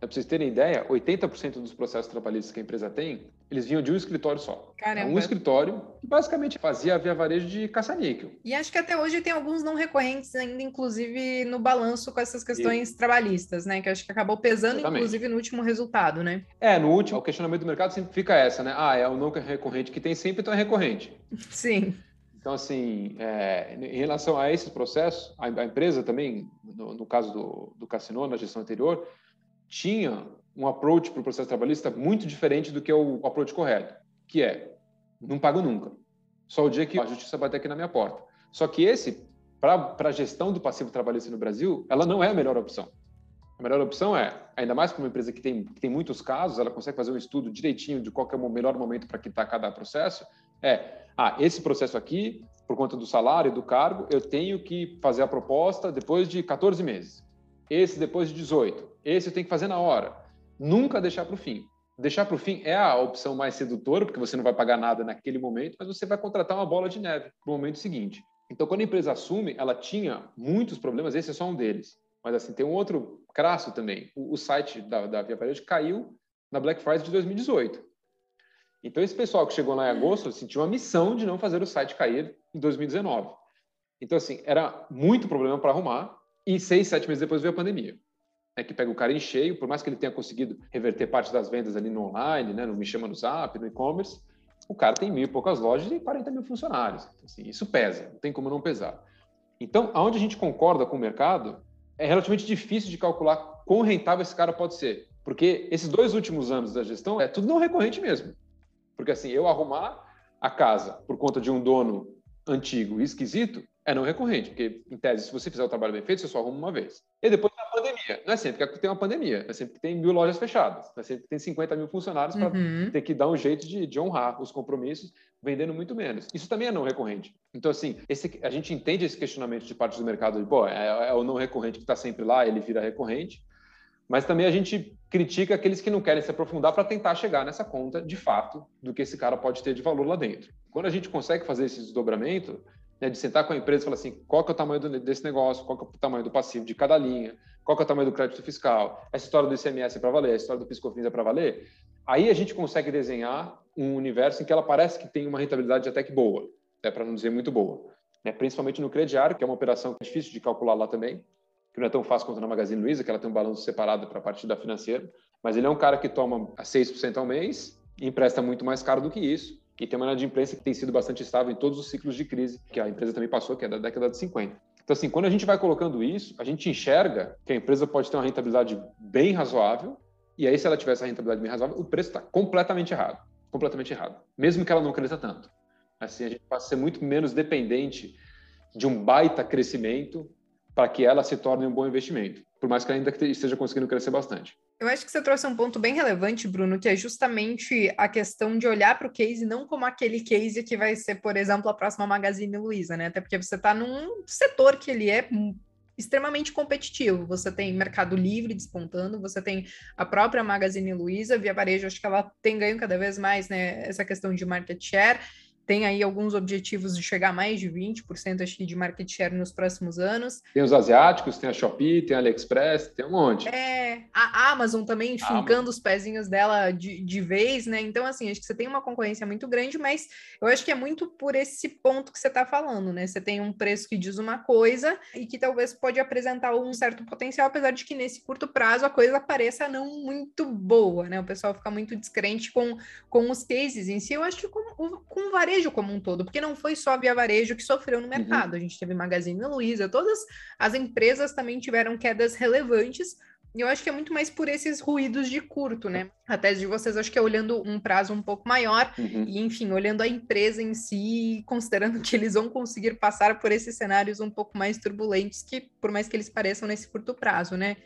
para vocês terem ideia, 80% dos processos trabalhistas que a empresa tem, eles vinham de um escritório só. Caramba. Um escritório que basicamente fazia a via varejo de caça-níquel. E acho que até hoje tem alguns não recorrentes ainda, inclusive no balanço com essas questões e... trabalhistas, né? Que acho que acabou pesando, Exatamente. inclusive, no último resultado, né? É, no último, o questionamento do mercado sempre fica essa, né? Ah, é o não recorrente que tem sempre, então é recorrente. Sim. Então, assim, é, em relação a esses processos, a, a empresa também, no, no caso do, do Cassino, na gestão anterior, tinha um approach para o processo trabalhista muito diferente do que o approach correto, que é não pago nunca, só o dia que a justiça bater aqui na minha porta. Só que esse, para a gestão do passivo trabalhista no Brasil, ela não é a melhor opção. A melhor opção é, ainda mais para uma empresa que tem, que tem muitos casos, ela consegue fazer um estudo direitinho de qual é o melhor momento para quitar cada processo, é, ah, esse processo aqui, por conta do salário, do cargo, eu tenho que fazer a proposta depois de 14 meses. Esse depois de 18 esse eu tenho que fazer na hora. Nunca deixar para o fim. Deixar para o fim é a opção mais sedutora, porque você não vai pagar nada naquele momento, mas você vai contratar uma bola de neve no momento seguinte. Então, quando a empresa assume, ela tinha muitos problemas, esse é só um deles. Mas, assim, tem um outro crasso também. O, o site da, da Via Varejo caiu na Black Friday de 2018. Então, esse pessoal que chegou lá em agosto sentiu uma missão de não fazer o site cair em 2019. Então, assim, era muito problema para arrumar e seis, sete meses depois veio a pandemia né, que pega o cara em cheio, por mais que ele tenha conseguido reverter parte das vendas ali no online, né, no Me Chama no Zap, no e-commerce, o cara tem mil e poucas lojas e 40 mil funcionários. Assim, isso pesa, não tem como não pesar. Então, aonde a gente concorda com o mercado, é relativamente difícil de calcular quão rentável esse cara pode ser. Porque esses dois últimos anos da gestão é tudo não recorrente mesmo. Porque assim, eu arrumar a casa por conta de um dono antigo e esquisito é não recorrente, porque, em tese, se você fizer o trabalho bem feito, você só arruma uma vez. E depois da pandemia. Não é sempre que tem uma pandemia, é sempre que tem mil lojas fechadas, não é sempre que tem 50 mil funcionários para uhum. ter que dar um jeito de, de, honrar os compromissos, vendendo muito menos. Isso também é não recorrente. Então, assim, esse, a gente entende esse questionamento de parte do mercado de, pô, é, é o não recorrente que está sempre lá, ele vira recorrente, mas também a gente critica aqueles que não querem se aprofundar para tentar chegar nessa conta, de fato, do que esse cara pode ter de valor lá dentro. Quando a gente consegue fazer esse desdobramento, né, de sentar com a empresa e falar assim, qual que é o tamanho do, desse negócio, qual que é o tamanho do passivo de cada linha, qual que é o tamanho do crédito fiscal, essa história do ICMS é para valer, a história do PiscoFins é para valer, aí a gente consegue desenhar um universo em que ela parece que tem uma rentabilidade até que boa, né, para não dizer muito boa, né, principalmente no crediário, que é uma operação é difícil de calcular lá também, que não é tão fácil quanto na Magazine Luiza, que ela tem um balanço separado para a parte da financeira, mas ele é um cara que toma a 6% ao mês e empresta muito mais caro do que isso, e tem uma imprensa que tem sido bastante estável em todos os ciclos de crise que a empresa também passou, que é da década de 50. Então, assim, quando a gente vai colocando isso, a gente enxerga que a empresa pode ter uma rentabilidade bem razoável, e aí, se ela tiver essa rentabilidade bem razoável, o preço está completamente errado. Completamente errado. Mesmo que ela não cresça tanto. Assim, a gente passa a ser muito menos dependente de um baita crescimento para que ela se torne um bom investimento, por mais que ainda esteja conseguindo crescer bastante. Eu acho que você trouxe um ponto bem relevante, Bruno, que é justamente a questão de olhar para o case não como aquele case que vai ser, por exemplo, a próxima Magazine Luiza, né? Até porque você está num setor que ele é extremamente competitivo. Você tem Mercado Livre despontando, você tem a própria Magazine Luiza, via varejo, acho que ela tem ganho cada vez mais, né? Essa questão de market share tem aí alguns objetivos de chegar a mais de 20% acho que de market share nos próximos anos. Tem os asiáticos, tem a Shopee, tem a AliExpress, tem um monte. É, a Amazon também fincando os pezinhos dela de, de vez, né? Então, assim, acho que você tem uma concorrência muito grande, mas eu acho que é muito por esse ponto que você está falando, né? Você tem um preço que diz uma coisa e que talvez pode apresentar um certo potencial, apesar de que nesse curto prazo a coisa pareça não muito boa, né? O pessoal fica muito descrente com, com os cases em si. Eu acho que com, com varejo varejo como um todo, porque não foi só a Via Varejo que sofreu no uhum. mercado. Uhum. A gente teve Magazine Luiza, todas as empresas também tiveram quedas relevantes. E eu acho que é muito mais por esses ruídos de curto, né? A tese de vocês, acho que é olhando um prazo um pouco maior uhum. e, enfim, olhando a empresa em si, considerando que eles vão conseguir passar por esses cenários um pouco mais turbulentos, que por mais que eles pareçam nesse curto prazo, né?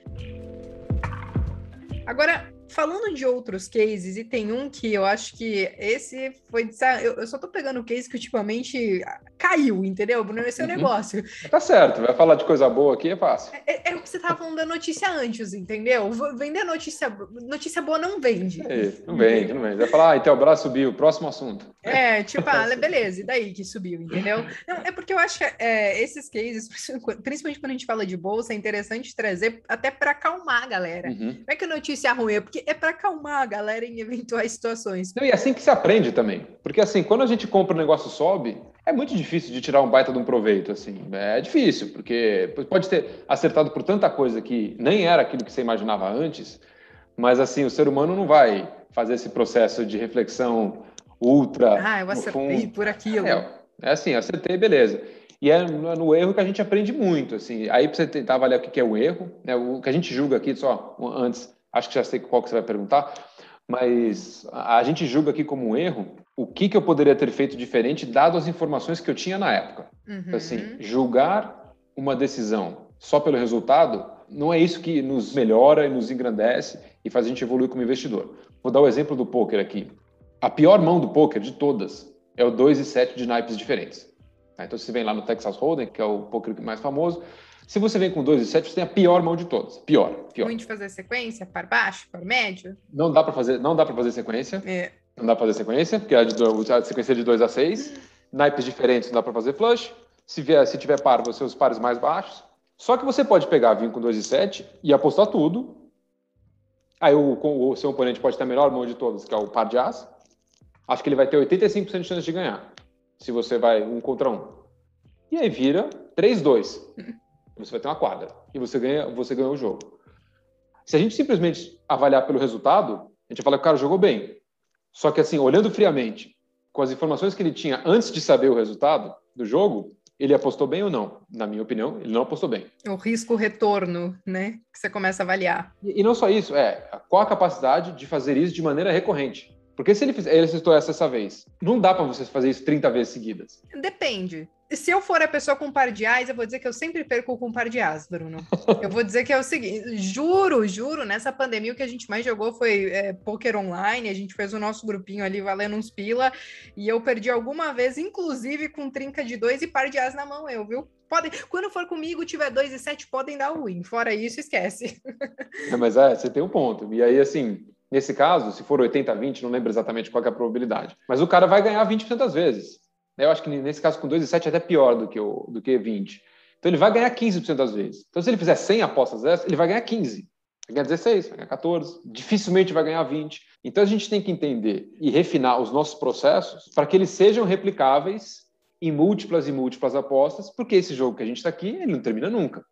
Agora, falando de outros cases, e tem um que eu acho que esse foi. Eu, eu só tô pegando o case que ultimamente caiu, entendeu, Bruno? Esse é o uhum. negócio. Tá certo, vai falar de coisa boa aqui, é fácil. É, é, é o que você tava falando da notícia antes, entendeu? Vender notícia, notícia boa não vende. É, não vende, não vende. Vai falar, ah, então o braço subiu, próximo assunto. É, tipo, ah, beleza, e daí que subiu, entendeu? Não, é porque eu acho que é, esses cases, principalmente quando a gente fala de bolsa, é interessante trazer até para acalmar a galera. Uhum. Não é que a notícia é ruim, é porque é para acalmar a galera em eventuais situações. Não, e é assim que se aprende também. Porque assim, quando a gente compra o negócio sobe, é muito difícil de tirar um baita de um proveito, assim. É difícil, porque pode ter acertado por tanta coisa que nem era aquilo que você imaginava antes, mas assim, o ser humano não vai fazer esse processo de reflexão ultra. Ah, eu acertei por aquilo. É, é assim, acertei, beleza. E é no erro que a gente aprende muito, assim. Aí para você tentar avaliar o que é o erro, né? o que a gente julga aqui, só antes, acho que já sei qual que você vai perguntar, mas a gente julga aqui como um erro o que, que eu poderia ter feito diferente dado as informações que eu tinha na época. Uhum. Então, assim, julgar uma decisão só pelo resultado não é isso que nos melhora e nos engrandece e faz a gente evoluir como investidor. Vou dar o exemplo do poker aqui. A pior mão do poker de todas é o 2 e 7 de naipes diferentes. Então, se você vem lá no Texas Hold'em, que é o poker mais famoso, se você vem com 2 e 7, você tem a pior mão de todas. Pior, pior. Ruim de fazer sequência, para baixo, para médio? Não dá para fazer, não dá para fazer sequência. É. Não dá para fazer sequência, porque a, de, a sequência é de 2 a 6. Naipes diferentes não dá para fazer flush. Se, vier, se tiver par, você os pares mais baixos. Só que você pode pegar, vir com 2 e 7 e apostar tudo. Aí o, o, seu oponente pode ter a melhor mão de todas, que é o par de as. Acho que ele vai ter 85% de chance de ganhar. Se você vai um contra um. E aí vira 3-2. Você vai ter uma quadra. E você ganha, você ganhou o jogo. Se a gente simplesmente avaliar pelo resultado, a gente vai falar que o cara jogou bem. Só que, assim, olhando friamente, com as informações que ele tinha antes de saber o resultado do jogo, ele apostou bem ou não? Na minha opinião, ele não apostou bem. O risco-retorno, né? Que você começa a avaliar. E, e, não só isso, é qual a capacidade de fazer isso de maneira recorrente. Porque se ele, fizer, ele acertou essa essa vez, não dá para você fazer isso 30 vezes seguidas. Depende se eu for a pessoa com par de as, eu vou dizer que eu sempre perco com par de as, Bruno. Eu vou dizer que é o seguinte, juro, juro, nessa pandemia o que a gente mais jogou foi é, poker online, a gente fez o nosso grupinho ali valendo uns pila, e eu perdi alguma vez, inclusive com trinca de dois e par de as na mão, eu, viu? Podem, quando for comigo, tiver dois e sete, podem dar win. Fora isso, esquece. É, mas é, você tem um ponto. E aí, assim, nesse caso, se for 80-20, não lembro exatamente qual é a probabilidade. Mas o cara vai ganhar 20% das vezes. Eu acho que nesse caso com 2,7 é até pior do que, o, do que 20. Então ele vai ganhar 15% das vezes. Então se ele fizer 100 apostas dessas, ele vai ganhar 15. Vai ganhar 16, vai ganhar 14, dificilmente vai ganhar 20. Então a gente tem que entender e refinar os nossos processos para que eles sejam replicáveis em múltiplas e múltiplas apostas, porque esse jogo que a gente está aqui, ele não termina nunca.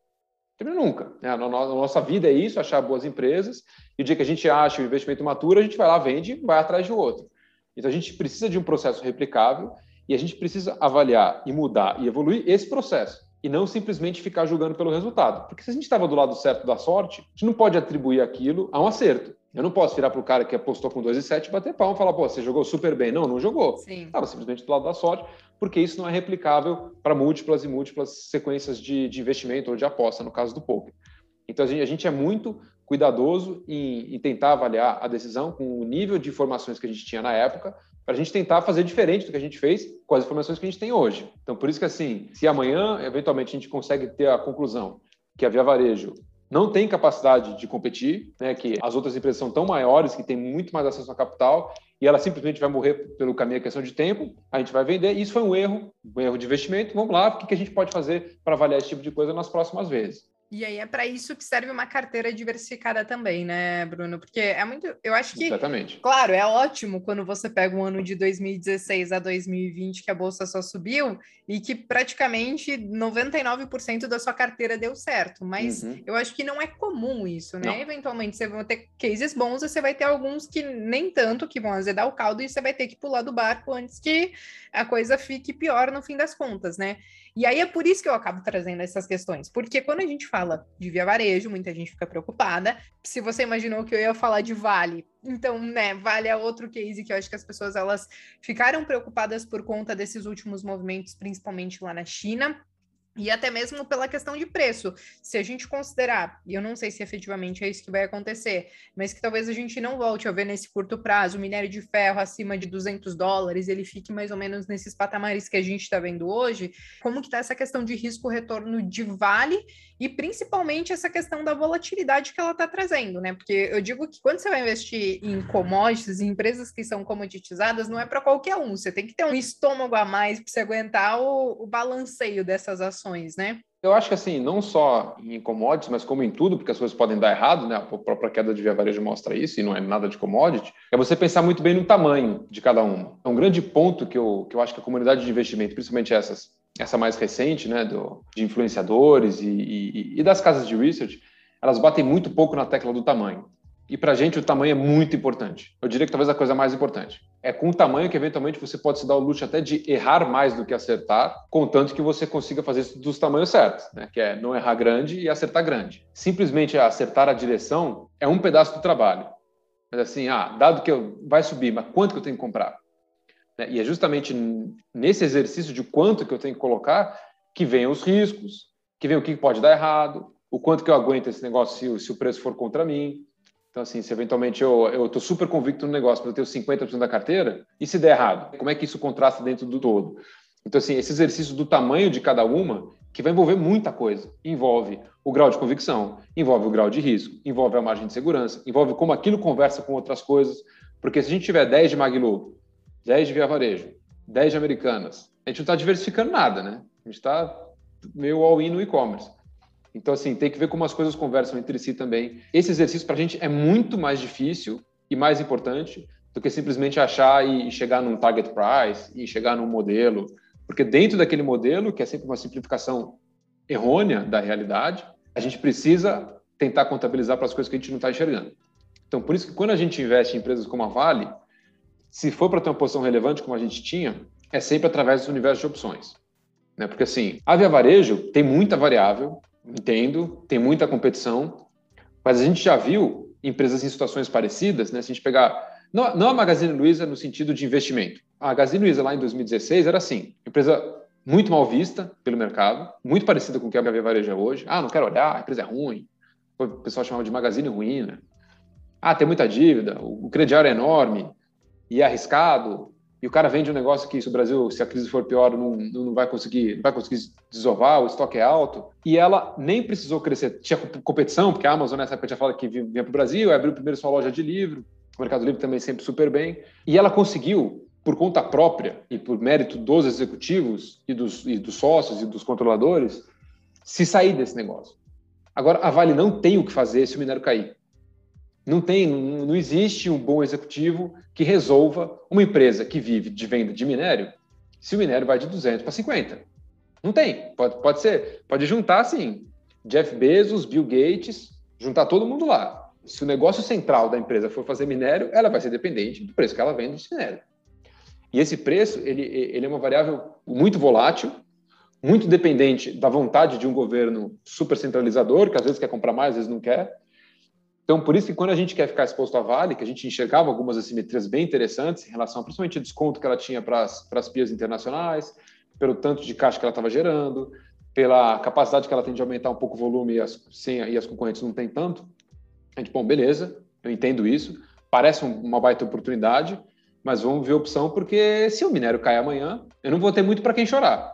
Nunca. Né? A nossa vida é isso, achar boas empresas, e o dia que a gente acha o investimento maturo, a gente vai lá, vende vai atrás de outro. Então a gente precisa de um processo replicável e a gente precisa avaliar e mudar e evoluir esse processo. E não simplesmente ficar julgando pelo resultado. Porque se a gente estava do lado certo da sorte, a gente não pode atribuir aquilo a um acerto. Eu não posso virar para o cara que apostou com 2 e 7 e bater palma e falar, pô, você jogou super bem. Não, não jogou. Estava simplesmente do lado da sorte, porque isso não é replicável para múltiplas e múltiplas sequências de, de, investimento ou de aposta, no caso do poker. Então, a gente, a gente é muito cuidadoso em, em tentar avaliar a decisão com o nível de informações que a gente tinha na época, para a gente tentar fazer diferente do que a gente fez com as informações que a gente tem hoje. Então, por isso que, assim, se amanhã, eventualmente, a gente consegue ter a conclusão que a Via Varejo não tem capacidade de competir, né, que as outras empresas são tão maiores, que têm muito mais acesso a capital, e ela simplesmente vai morrer pelo caminho, é questão de tempo, a gente vai vender. Isso foi um erro, um erro de investimento. Vamos lá, o que a gente pode fazer para avaliar esse tipo de coisa nas próximas vezes? E aí é para isso que serve uma carteira diversificada também, né, Bruno? Porque é muito. Eu acho que. Exatamente. Claro, é ótimo quando você pega um ano de 2016 a 2020 que a bolsa só subiu e que praticamente 99% da sua carteira deu certo. Mas uhum. eu acho que não é comum isso, né? Não. Eventualmente você vai ter cases bons e você vai ter alguns que nem tanto, que vão azedar o caldo e você vai ter que pular do barco antes que a coisa fique pior no fim das contas, né? E aí é por isso que eu acabo trazendo essas questões. Porque quando a gente fala de Via Varejo, muita gente fica preocupada. Se você imaginou que eu ia falar de Vale, então, né, Vale é outro case que eu acho que as pessoas elas ficaram preocupadas por conta desses últimos movimentos, principalmente lá na China. E até mesmo pela questão de preço. Se a gente considerar, e eu não sei se efetivamente é isso que vai acontecer, mas que talvez a gente não volte a ver nesse curto prazo o minério de ferro acima de 200 dólares, ele fique mais ou menos nesses patamares que a gente está vendo hoje, como que está essa questão de risco-retorno de vale e principalmente essa questão da volatilidade que ela está trazendo, né? Porque eu digo que quando você vai investir em commodities, em empresas que são comoditizadas, não é para qualquer um, você tem que ter um estômago a mais para você aguentar o, o balanceio dessas ações ações, né? Eu acho que assim, não só em commodities, mas como em tudo, porque as coisas podem dar errado, né? A própria queda de via varejo mostra isso, e não é nada de commodity, é você pensar muito bem no tamanho de cada uma. É um grande ponto que eu, que eu acho que a comunidade de investimento, principalmente essas, essa mais recente, né, do, de influenciadores e, e, e das casas de research, elas batem muito pouco na tecla do tamanho. E para a gente o tamanho é muito importante. Eu diria que talvez a coisa mais importante. É com o tamanho que eventualmente você pode se dar o luxo até de errar mais do que acertar, contanto que você consiga fazer isso dos tamanhos certos, né? que é não errar grande e acertar grande. Simplesmente acertar a direção é um pedaço do trabalho. Mas assim, ah, dado que eu, vai subir, mas quanto que eu tenho que comprar? Né? E é justamente nesse exercício de quanto que eu tenho que colocar que vem os riscos, que vem o que pode dar errado, o quanto que eu aguento esse negócio se, se o preço for contra mim. Então, assim, se eventualmente eu estou super convicto no negócio, mas eu tenho 50% da carteira, e se der errado? Como é que isso contrasta dentro do todo? Então, assim, esse exercício do tamanho de cada uma, que vai envolver muita coisa. Envolve o grau de convicção, envolve o grau de risco, envolve a margem de segurança, envolve como aquilo conversa com outras coisas. Porque se a gente tiver 10 de Maglu, 10 de Via Varejo, 10 de Americanas, a gente não está diversificando nada, né? A gente está meio all-in no e-commerce. Então, assim, tem que ver como as coisas conversam entre si também. Esse exercício para a gente é muito mais difícil e mais importante do que simplesmente achar e chegar num target price e chegar num modelo, porque dentro daquele modelo, que é sempre uma simplificação errônea da realidade, a gente precisa tentar contabilizar para as coisas que a gente não está enxergando. Então, por isso que quando a gente investe em empresas como a Vale, se for para ter uma posição relevante como a gente tinha, é sempre através do universo de opções. Né? Porque assim, a Via Varejo tem muita variável, entendo, tem muita competição, mas a gente já viu empresas em situações parecidas, né? Se a gente pegar, não, não a Magazine Luiza no sentido de investimento. A Magazine Luiza lá em 2016 era assim, empresa muito mal vista pelo mercado, muito parecida com o que a Via Varejo é hoje. Ah, não quero olhar, a empresa é ruim. O pessoal chamava de Magazine ruim, né? Ah, tem muita dívida, o crediário é enorme e é arriscado, e o cara vende um negócio que se o Brasil, se a crise for pior, não, não vai conseguir, não vai conseguir desovar, o estoque é alto. E ela nem precisou crescer. Tinha competição, porque a Amazon nessa época tinha falado que vinha para o Brasil, abriu primeiro sua loja de livro, o Mercado Livre também sempre super bem. E ela conseguiu, por conta própria e por mérito dos executivos e dos, e dos sócios e dos controladores, se sair desse negócio. Agora, a Vale não tem o que fazer se o minério cair. Não tem, não existe um bom executivo que resolva uma empresa que vive de venda de minério se o minério vai de 200 para 50. Não tem. Pode, pode ser, pode juntar assim, Jeff Bezos, Bill Gates, juntar todo mundo lá. Se o negócio central da empresa for fazer minério, ela vai ser dependente do preço que ela vende esse minério. E esse preço, ele, ele é uma variável muito volátil, muito dependente da vontade de um governo super centralizador, que às vezes quer comprar mais, às vezes não quer, então, por isso que quando a gente quer ficar exposto à Vale, que a gente enxergava algumas assimetrias bem interessantes em relação, principalmente ao desconto que ela tinha para as, pias internacionais, pelo tanto de caixa que ela estava gerando, pela capacidade que ela tem de aumentar um pouco o volume e as, sem, e as concorrentes não tem tanto, a gente, bom, beleza, eu entendo isso, parece uma baita oportunidade, mas vamos ver a opção, porque se o minério cai amanhã, eu não vou ter muito para quem chorar.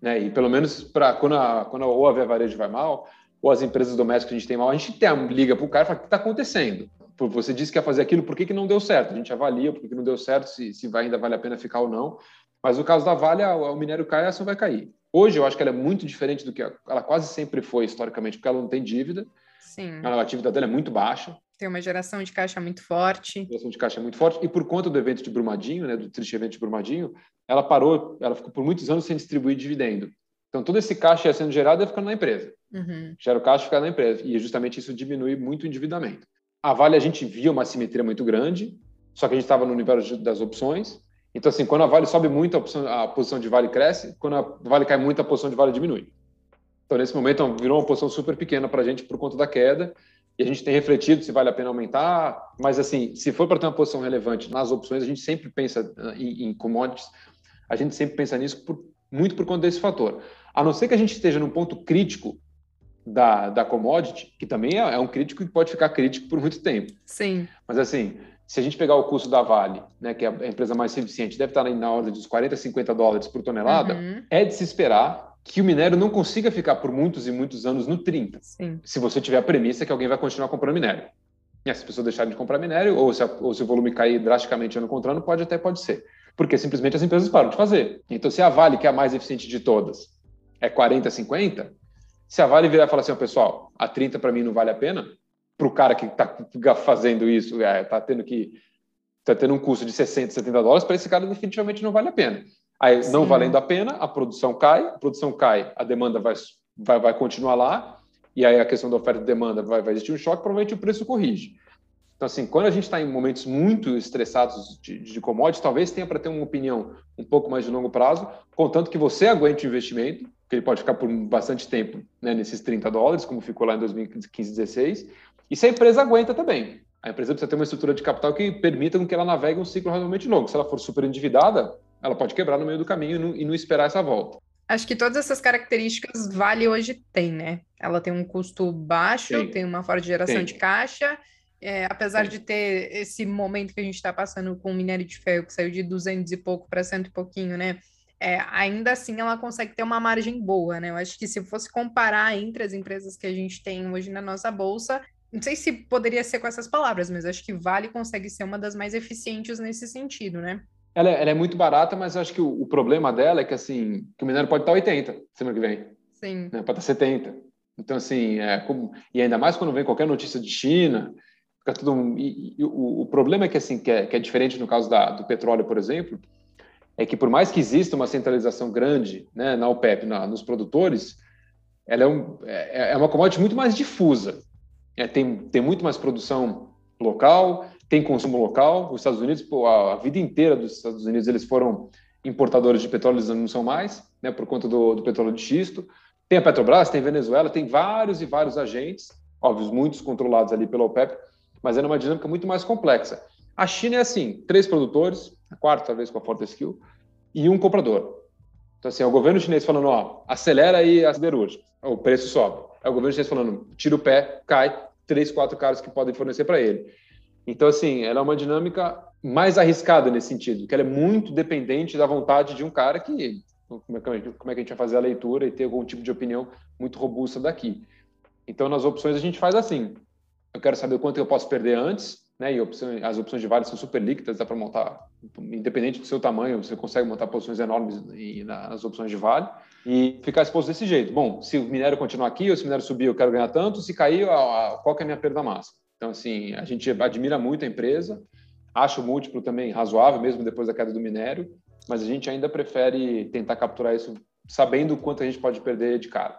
Né? E pelo menos para quando, a, quando a, ou a Via Varejo vai mal, ou as empresas domésticas que a gente tem mal, a gente tem, liga para o cara e fala: o que está acontecendo? Você disse que ia fazer aquilo, por que, que não deu certo? A gente avalia por que, que não deu certo, se, se vai, ainda vale a pena ficar ou não. Mas no caso da Vale, o minério cai, a ação vai cair. Hoje eu acho que ela é muito diferente do que ela quase sempre foi historicamente, porque ela não tem dívida. Sim. A atividade dela é muito baixa. Tem uma geração de caixa muito forte. Geração de caixa muito forte. E por conta do evento de Brumadinho, né, do triste evento de Brumadinho, ela parou, ela ficou por muitos anos sem distribuir dividendo. Então todo esse caixa ia sendo gerado ia ficando na empresa. Uhum. Gera o caixa e fica na empresa. E justamente isso diminui muito o endividamento. A Vale, a gente via uma simetria muito grande, só que a gente estava no universo das opções. Então, assim, quando a Vale sobe muito, a, opção, a posição de Vale cresce. Quando a Vale cai muito, a posição de Vale diminui. Então, nesse momento, virou uma posição super pequena para a gente por conta da queda. E a gente tem refletido se vale a pena aumentar. Mas, assim, se for para ter uma posição relevante nas opções, a gente sempre pensa ah, em, em commodities, a gente sempre pensa nisso por, muito por conta desse fator. A não ser que a gente esteja num ponto crítico da, da commodity, que também é, é um crítico e pode ficar crítico por muito tempo. Sim. Mas, assim, se a gente pegar o custo da Vale, né, que é a empresa mais eficiente, deve estar na ordem dos 40, 50 dólares por tonelada, uhum. é de se esperar que o minério não consiga ficar por muitos e muitos anos no 30. Sim. Se você tiver a premissa que alguém vai continuar comprando minério. E se as pessoas deixarem de comprar minério, ou se, a, ou se o volume cair drasticamente ano contra ano, pode até pode ser. Porque simplesmente as empresas param de fazer. Então, se a Vale, que é a mais eficiente de todas, é 40, 50, se a Vale virar e falar assim, oh, pessoal, a 30 para mim não vale a pena, para o cara que está fazendo isso, está é, tendo que tá tendo um custo de 60, 70 dólares, para esse cara definitivamente não vale a pena. Aí, Sim. não valendo a pena, a produção cai, a produção cai, a demanda vai, vai, vai continuar lá, e aí a questão da oferta e demanda vai, vai existir um choque, provavelmente o preço corrige. Então, assim, quando a gente está em momentos muito estressados de, de commodities, talvez tenha para ter uma opinião um pouco mais de longo prazo, contanto que você aguente o investimento, que ele pode ficar por bastante tempo né, nesses 30 dólares, como ficou lá em 2015, 2016, e se a empresa aguenta também. A empresa precisa ter uma estrutura de capital que permita que ela navegue um ciclo razoavelmente longo. Se ela for super endividada, ela pode quebrar no meio do caminho e não, e não esperar essa volta. Acho que todas essas características Vale hoje tem, né? Ela tem um custo baixo, tem, tem uma forte geração tem. de caixa, é, apesar tem. de ter esse momento que a gente está passando com o minério de ferro, que saiu de 200 e pouco para cento e pouquinho, né? É, ainda assim ela consegue ter uma margem boa, né? Eu acho que se fosse comparar entre as empresas que a gente tem hoje na nossa bolsa, não sei se poderia ser com essas palavras, mas acho que Vale consegue ser uma das mais eficientes nesse sentido, né? Ela, é, ela é muito barata, mas acho que o, o, problema dela é que assim, que o minério pode estar 80 semana que vem. Sim. Né? Pode estar 70. Então, assim, é, como, e ainda mais quando vem qualquer notícia de China, fica tudo. E, e, o, o, problema é que, assim, que é, que é diferente no caso da, do petróleo, por exemplo, é que por mais que exista uma centralização grande né, na OPEP, na, nos produtores, ela é, um, é, é uma commodity muito mais difusa é, tem, tem muito mais produção local, tem consumo local. Os Estados Unidos, pô, a, a, vida inteira dos Estados Unidos, eles foram importadores de petróleo, eles não são mais, né, por conta do, do petróleo de xisto. Tem a Petrobras, tem a Venezuela, tem vários e vários agentes, óbvios, muitos controlados ali pela OPEP, mas é uma dinâmica muito mais complexa. A China é assim, três produtores, a quarta talvez com a Fortescue, e um comprador. Então, assim, é o governo chinês falando, ó, acelera aí a siderúrgica, o preço sobe. É o governo chinês falando, tira o pé, cai, três, quatro caras que podem fornecer para ele. Então, assim, ela é uma dinâmica mais arriscada nesse sentido, que ela é muito dependente da vontade de um cara que é, que, como é que a gente vai fazer a leitura e ter algum tipo de opinião muito robusta daqui. Então, nas opções a gente faz assim. Eu quero saber quanto eu posso perder antes, né? E opção, as opções de vale são super líquidas, dá para montar, independente do seu tamanho, você consegue montar posições enormes nas opções de vale e ficar exposto desse jeito. Bom, se o minério continuar aqui ou se o minério subir, eu quero ganhar tanto, se cair, qual que é a minha perda máxima? Então, assim, a gente admira muito a empresa, acha o múltiplo também razoável, mesmo depois da queda do minério, mas a gente ainda prefere tentar capturar isso sabendo quanto a gente pode perder de cara.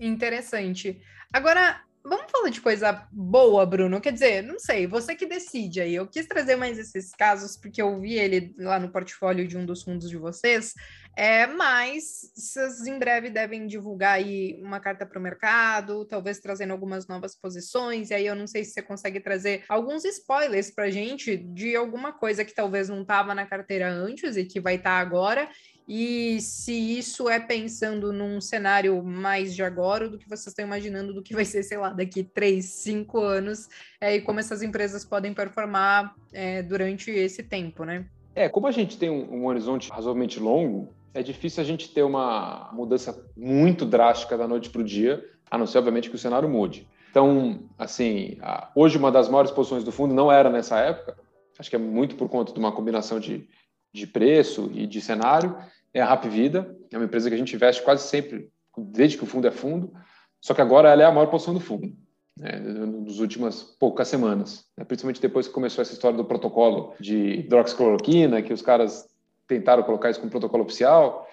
Interessante. Agora, Vamos falar de coisa boa, Bruno. Quer dizer, não sei, você que decide aí. Eu quis trazer mais esses casos porque eu vi ele lá no portfólio de um dos fundos de vocês. É, mas vocês em breve devem divulgar aí uma carta para o mercado, talvez trazendo algumas novas posições. E aí eu não sei se você consegue trazer alguns spoilers para gente de alguma coisa que talvez não estava na carteira antes e que vai estar tá agora e se isso é pensando num cenário mais de agora do que vocês estão imaginando do que vai ser, sei lá, daqui três, cinco anos, é, e como essas empresas podem performar é, durante esse tempo, né? É, como a gente tem um, um, horizonte razoavelmente longo, é difícil a gente ter uma mudança muito drástica da noite para o dia, a não ser, obviamente, que o cenário mude. Então, assim, hoje uma das maiores posições do fundo não era nessa época, acho que é muito por conta de uma combinação de, de preço e de cenário, é a Rap Vida, é uma empresa que a gente investe quase sempre, desde que o fundo é fundo, só que agora ela é a maior posição do fundo, né, nas últimas poucas semanas, né, principalmente depois que começou essa história do protocolo de hidroxicloroquina, que os caras tentaram colocar isso como protocolo oficial,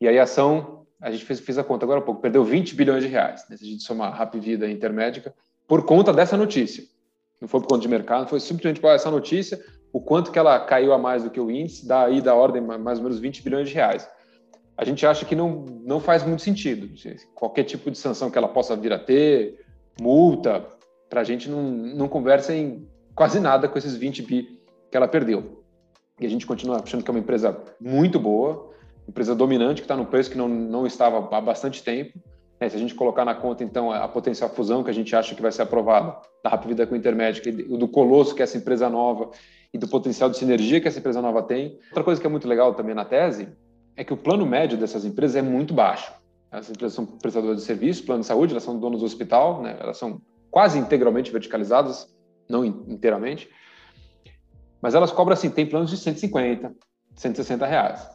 e aí a ação, a gente fez, fez a conta agora há pouco, perdeu 20 bilhões de reais, né, se a gente somar Rap Vida e Intermédica, por conta dessa notícia. Não foi por conta de mercado, foi simplesmente por essa notícia, o quanto que ela caiu a mais do que o índice, daí da ordem mais ou menos 20 bilhões de reais. a gente acha que não, não faz muito sentido. Qualquer tipo de sanção que ela possa vir a ter, multa, para a gente não, não conversa em quase nada com esses 20 bi que ela perdeu. E a gente continua achando que é uma empresa muito boa, empresa dominante, que está no preço que não, não estava há bastante tempo. É, se a gente colocar na conta, então, a potencial fusão que a gente acha que vai ser aprovada da Rapvida com o Intermédica, do Colosso, que é essa empresa nova, e do potencial de sinergia que essa empresa nova tem. Outra coisa que é muito legal também na tese é que o plano médio dessas empresas é muito baixo. As empresas são prestadoras de serviço, plano de saúde, elas são donos do hospital, né? elas são quase integralmente verticalizadas, não inteiramente, mas elas cobram assim, tem planos de 150, 160 reais.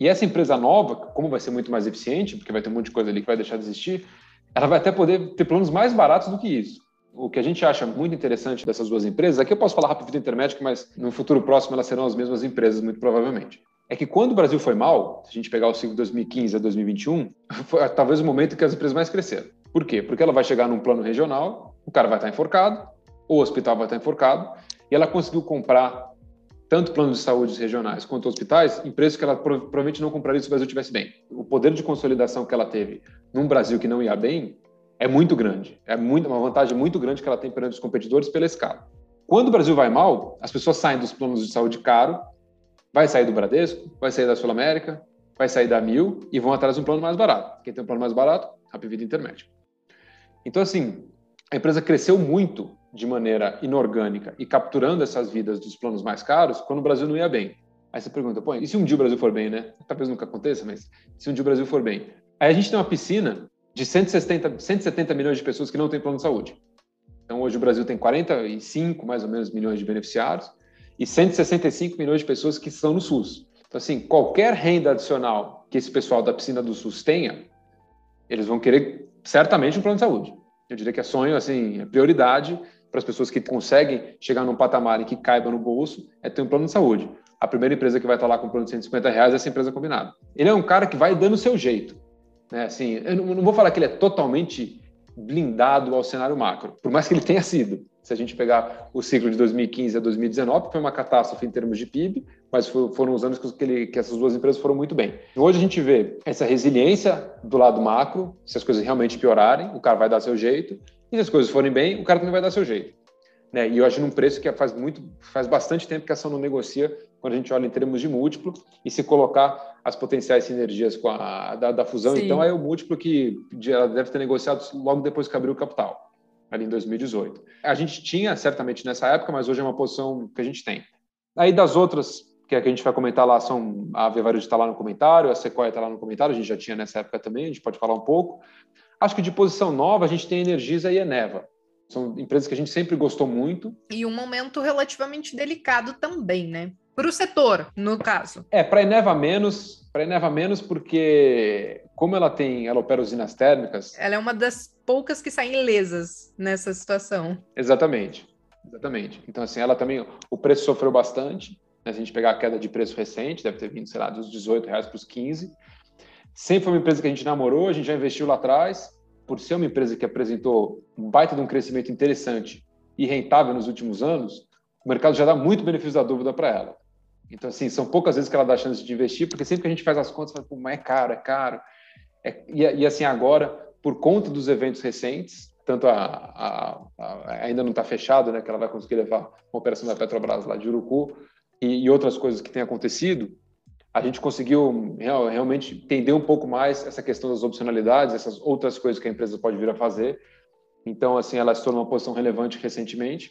E essa empresa nova, como vai ser muito mais eficiente, porque vai ter um monte de coisa ali que vai deixar de existir, ela vai até poder ter planos mais baratos do que isso. O que a gente acha muito interessante dessas duas empresas, aqui eu posso falar rápido intermédio, mas no futuro próximo elas serão as mesmas empresas, muito provavelmente. É que quando o Brasil foi mal, se a gente pegar o ciclo 2015 a 2021, foi talvez o momento que as empresas mais cresceram. Por quê? Porque ela vai chegar num plano regional, o cara vai estar enforcado, o hospital vai estar enforcado, e ela conseguiu comprar tanto planos de saúde regionais quanto hospitais em preços que ela provavelmente não compraria se o Brasil estivesse bem. O poder de consolidação que ela teve num Brasil que não ia bem é muito grande. É muito, uma vantagem muito grande que ela tem perante os competidores pela escala. Quando o Brasil vai mal, as pessoas saem dos planos de saúde caro, vai sair do Bradesco, vai sair da Sul América, vai sair da Mil e vão atrás de um plano mais barato. Quem tem um plano mais barato, a Vida Intermédia. Então, assim, a empresa cresceu muito de maneira inorgânica e capturando essas vidas dos planos mais caros quando o Brasil não ia bem. Aí você pergunta, pô, e se um dia o Brasil for bem, né? Talvez nunca aconteça, mas se um dia o Brasil for bem. Aí a gente tem uma piscina de 170, 170 milhões de pessoas que não têm plano de saúde. Então, hoje o Brasil tem 45, mais ou menos, milhões de beneficiários e 165 milhões de pessoas que estão no SUS. Então, assim, qualquer renda adicional que esse pessoal da piscina do SUS tenha, eles vão querer certamente um plano de saúde. Eu diria que é sonho, assim, é prioridade para as pessoas que conseguem chegar num patamar em que caiba no bolso, é ter um plano de saúde. A primeira empresa que vai estar lá com um plano de 150 reais é essa empresa combinada. Ele é um cara que vai dando o seu jeito. Né? Assim, eu não vou falar que ele é totalmente blindado ao cenário macro, por mais que ele tenha sido. Se a gente pegar o ciclo de 2015 a 2019, foi uma catástrofe em termos de PIB, mas foram os anos que, ele, que essas duas empresas foram muito bem. Hoje a gente vê essa resiliência do lado macro, se as coisas realmente piorarem, o cara vai dar seu jeito, e se as coisas forem bem, o cara também vai dar seu jeito. Né? E acho num preço que faz muito, faz bastante tempo que a ação não negocia quando a gente olha em termos de múltiplo e se colocar as potenciais sinergias com a da, da fusão, Sim. então é o múltiplo que ela deve ter negociado logo depois que abriu o capital, ali em 2018. A gente tinha certamente nessa época, mas hoje é uma posição que a gente tem. Aí das outras que, é a gente vai comentar lá são a Via está lá no comentário, a Sequoia está lá no comentário, a gente já tinha nessa época também, a gente pode falar um pouco. Acho que de posição nova a gente tem a Energisa e a Eneva. São empresas que a gente sempre gostou muito. E um momento relativamente delicado também, né? Para o setor, no caso. É, para a Eneva menos, para a Eneva menos porque como ela tem, ela opera usinas térmicas. Ela é uma das poucas que saem lesas nessa situação. Exatamente, exatamente. Então assim, ela também, o preço sofreu bastante. Né? Se a gente pegar a queda de preço recente, deve ter vindo, sei lá, dos 18 reais para os 15. Sempre foi uma empresa que a gente namorou, a gente já investiu lá atrás, por ser uma empresa que apresentou um baita de um crescimento interessante e rentável nos últimos anos, o mercado já dá muito benefício da dúvida para ela. Então, assim, são poucas vezes que ela dá chance de investir, porque sempre que a gente faz as contas, fala, Pô, mas é caro, é caro. É, e, e, assim, agora, por conta dos eventos recentes, tanto a, a, a ainda não está fechado, né, que ela vai conseguir levar uma operação da Petrobras lá de Urucu e, e outras coisas que têm acontecido, a gente conseguiu real, realmente entender um pouco mais essa questão das opcionalidades, essas outras coisas que a empresa pode vir a fazer. Então, assim, ela se tornou uma posição relevante recentemente.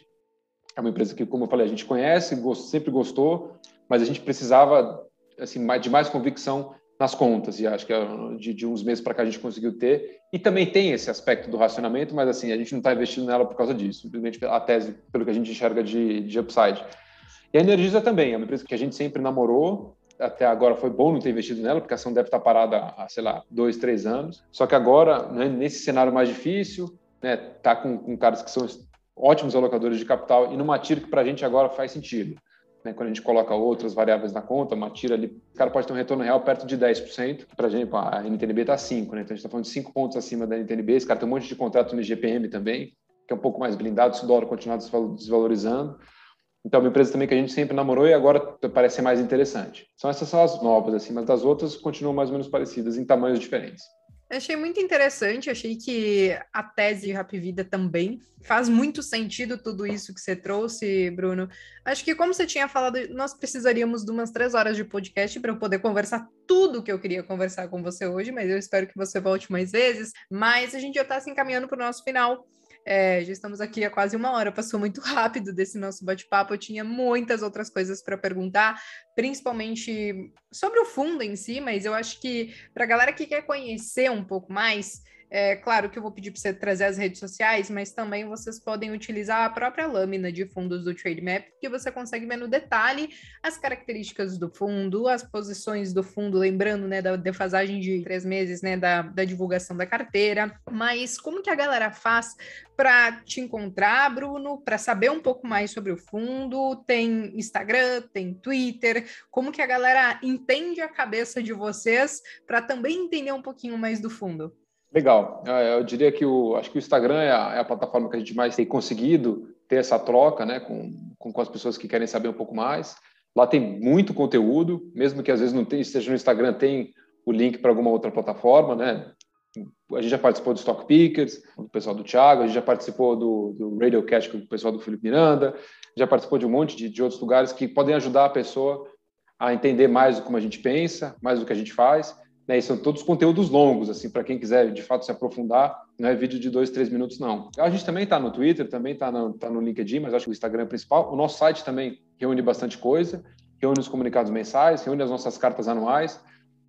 É uma empresa que, como eu falei, a gente conhece, sempre gostou, mas a gente precisava assim de mais convicção nas contas e acho que é de, de uns meses para cá a gente conseguiu ter e também tem esse aspecto do racionamento, mas assim a gente não está investindo nela por causa disso, simplesmente a tese pelo que a gente enxerga de, de upside. E a Energisa também é uma empresa que a gente sempre namorou, até agora foi bom não ter investido nela, porque a ação deve estar parada há, sei lá, dois, três anos. Só que agora, né, nesse cenário mais difícil, né, tá com, com caras que são ótimos alocadores de capital e numa tira que para a gente agora faz sentido. Né, quando a gente coloca outras variáveis na conta, uma tira ali, o cara pode ter um retorno real perto de 10%, para gente, a NTNB está 5%, né, então a gente está falando de 5 pontos acima da NTNB, esse cara tem um monte de contrato no IGPM também, que é um pouco mais blindado se o dólar continuar desvalorizando. Então, é uma empresa também que a gente sempre namorou e agora parece ser mais interessante. São essas são as novas, assim, mas das outras continuam mais ou menos parecidas em tamanhos diferentes. Achei muito interessante, achei que a tese de Rap Vida também faz muito sentido tudo isso que você trouxe, Bruno. Acho que, como você tinha falado, nós precisaríamos de umas três horas de podcast para eu poder conversar tudo que eu queria conversar com você hoje, mas eu espero que você volte mais vezes. Mas a gente já está se encaminhando para o nosso final. É, já estamos aqui há quase uma hora, passou muito rápido desse nosso bate-papo. Eu tinha muitas outras coisas para perguntar, principalmente sobre o fundo em si, mas eu acho que para a galera que quer conhecer um pouco mais, é claro que eu vou pedir para você trazer as redes sociais, mas também vocês podem utilizar a própria lâmina de fundos do Trademap, que você consegue ver no detalhe as características do fundo, as posições do fundo, lembrando né, da defasagem de três meses né, da, da divulgação da carteira. Mas como que a galera faz para te encontrar, Bruno, para saber um pouco mais sobre o fundo? Tem Instagram, tem Twitter. Como que a galera entende a cabeça de vocês para também entender um pouquinho mais do fundo? Legal. É, eu diria que o, acho que o Instagram é a, é a, plataforma que a gente mais tem conseguido ter essa troca né, com, com, com, as pessoas que querem saber um pouco mais. Lá tem muito conteúdo, mesmo que às vezes não esteja no Instagram, tem o link para alguma outra plataforma, né? A gente já participou do Stock Pickers, do pessoal do Thiago, a gente já participou do, do Radiocast com o pessoal do Felipe Miranda, já participou de um monte de, de outros lugares que podem ajudar a pessoa a entender mais como a gente pensa, mais do que a gente faz né, e são todos conteúdos longos, assim, para quem quiser de fato se aprofundar, não é vídeo de dois, três minutos, não. A gente também está no Twitter, também está no, tá no LinkedIn, mas acho que o Instagram é principal. O nosso site também reúne bastante coisa, reúne os comunicados mensais, reúne as nossas cartas anuais.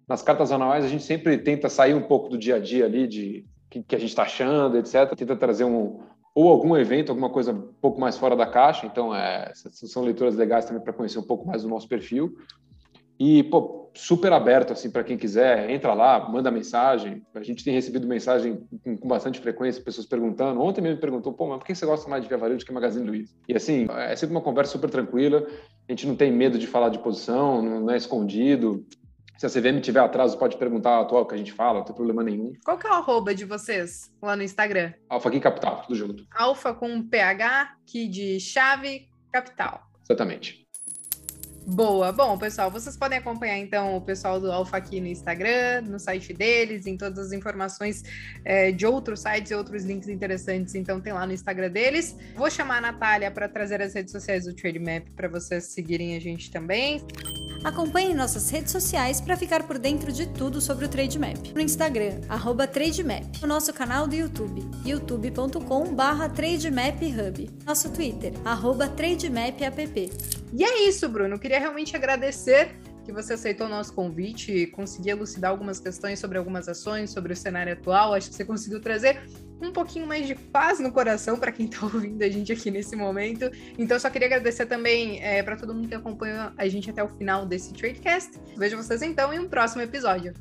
Nas cartas anuais, a gente sempre tenta sair um pouco do dia a dia ali, de que, que a gente está achando, etc. Tenta trazer um, ou algum evento, alguma coisa um pouco mais fora da caixa. Então, é, são leituras legais também para conhecer um pouco mais do nosso perfil. E, pô, super aberto, assim, para quem quiser, entra lá, manda mensagem. A gente tem recebido mensagem com, com, bastante frequência, pessoas perguntando. Ontem mesmo me perguntou, pô, mas por que você gosta mais de Via Varejo do que Magazine Luiza? E, assim, é sempre uma conversa super tranquila. A gente não tem medo de falar de posição, não é escondido. Se a CVM tiver atraso, pode perguntar atual que a gente fala, não tem problema nenhum. Qual que é o arroba de vocês lá no Instagram? Alfa aqui Capital, tudo junto. Alfa com PH, que de chave, capital. Exatamente. Boa. Bom, pessoal, vocês podem acompanhar então o pessoal do Alfa aqui no Instagram, no site deles, em todas as informações é, de outros sites e outros links interessantes. Então, tem lá no Instagram deles. Vou chamar a Natália para trazer as redes sociais do Trademap para vocês seguirem a gente também. Acompanhe nossas redes sociais para ficar por dentro de tudo sobre o Trademap. No Instagram, arroba Trademap. No nosso canal do YouTube, youtube.com barra TradeMapHub. Nosso Twitter, arroba TradeMapApp. E é isso, Bruno. Queria realmente agradecer que você aceitou o nosso convite e conseguiu elucidar algumas questões sobre algumas ações, sobre o cenário atual. Acho que você conseguiu trazer um pouquinho mais de paz no coração para quem está ouvindo a gente aqui nesse momento. Então, só queria agradecer também é, para todo mundo que acompanha a gente até o final desse Tradecast. Vejo vocês então em um próximo episódio.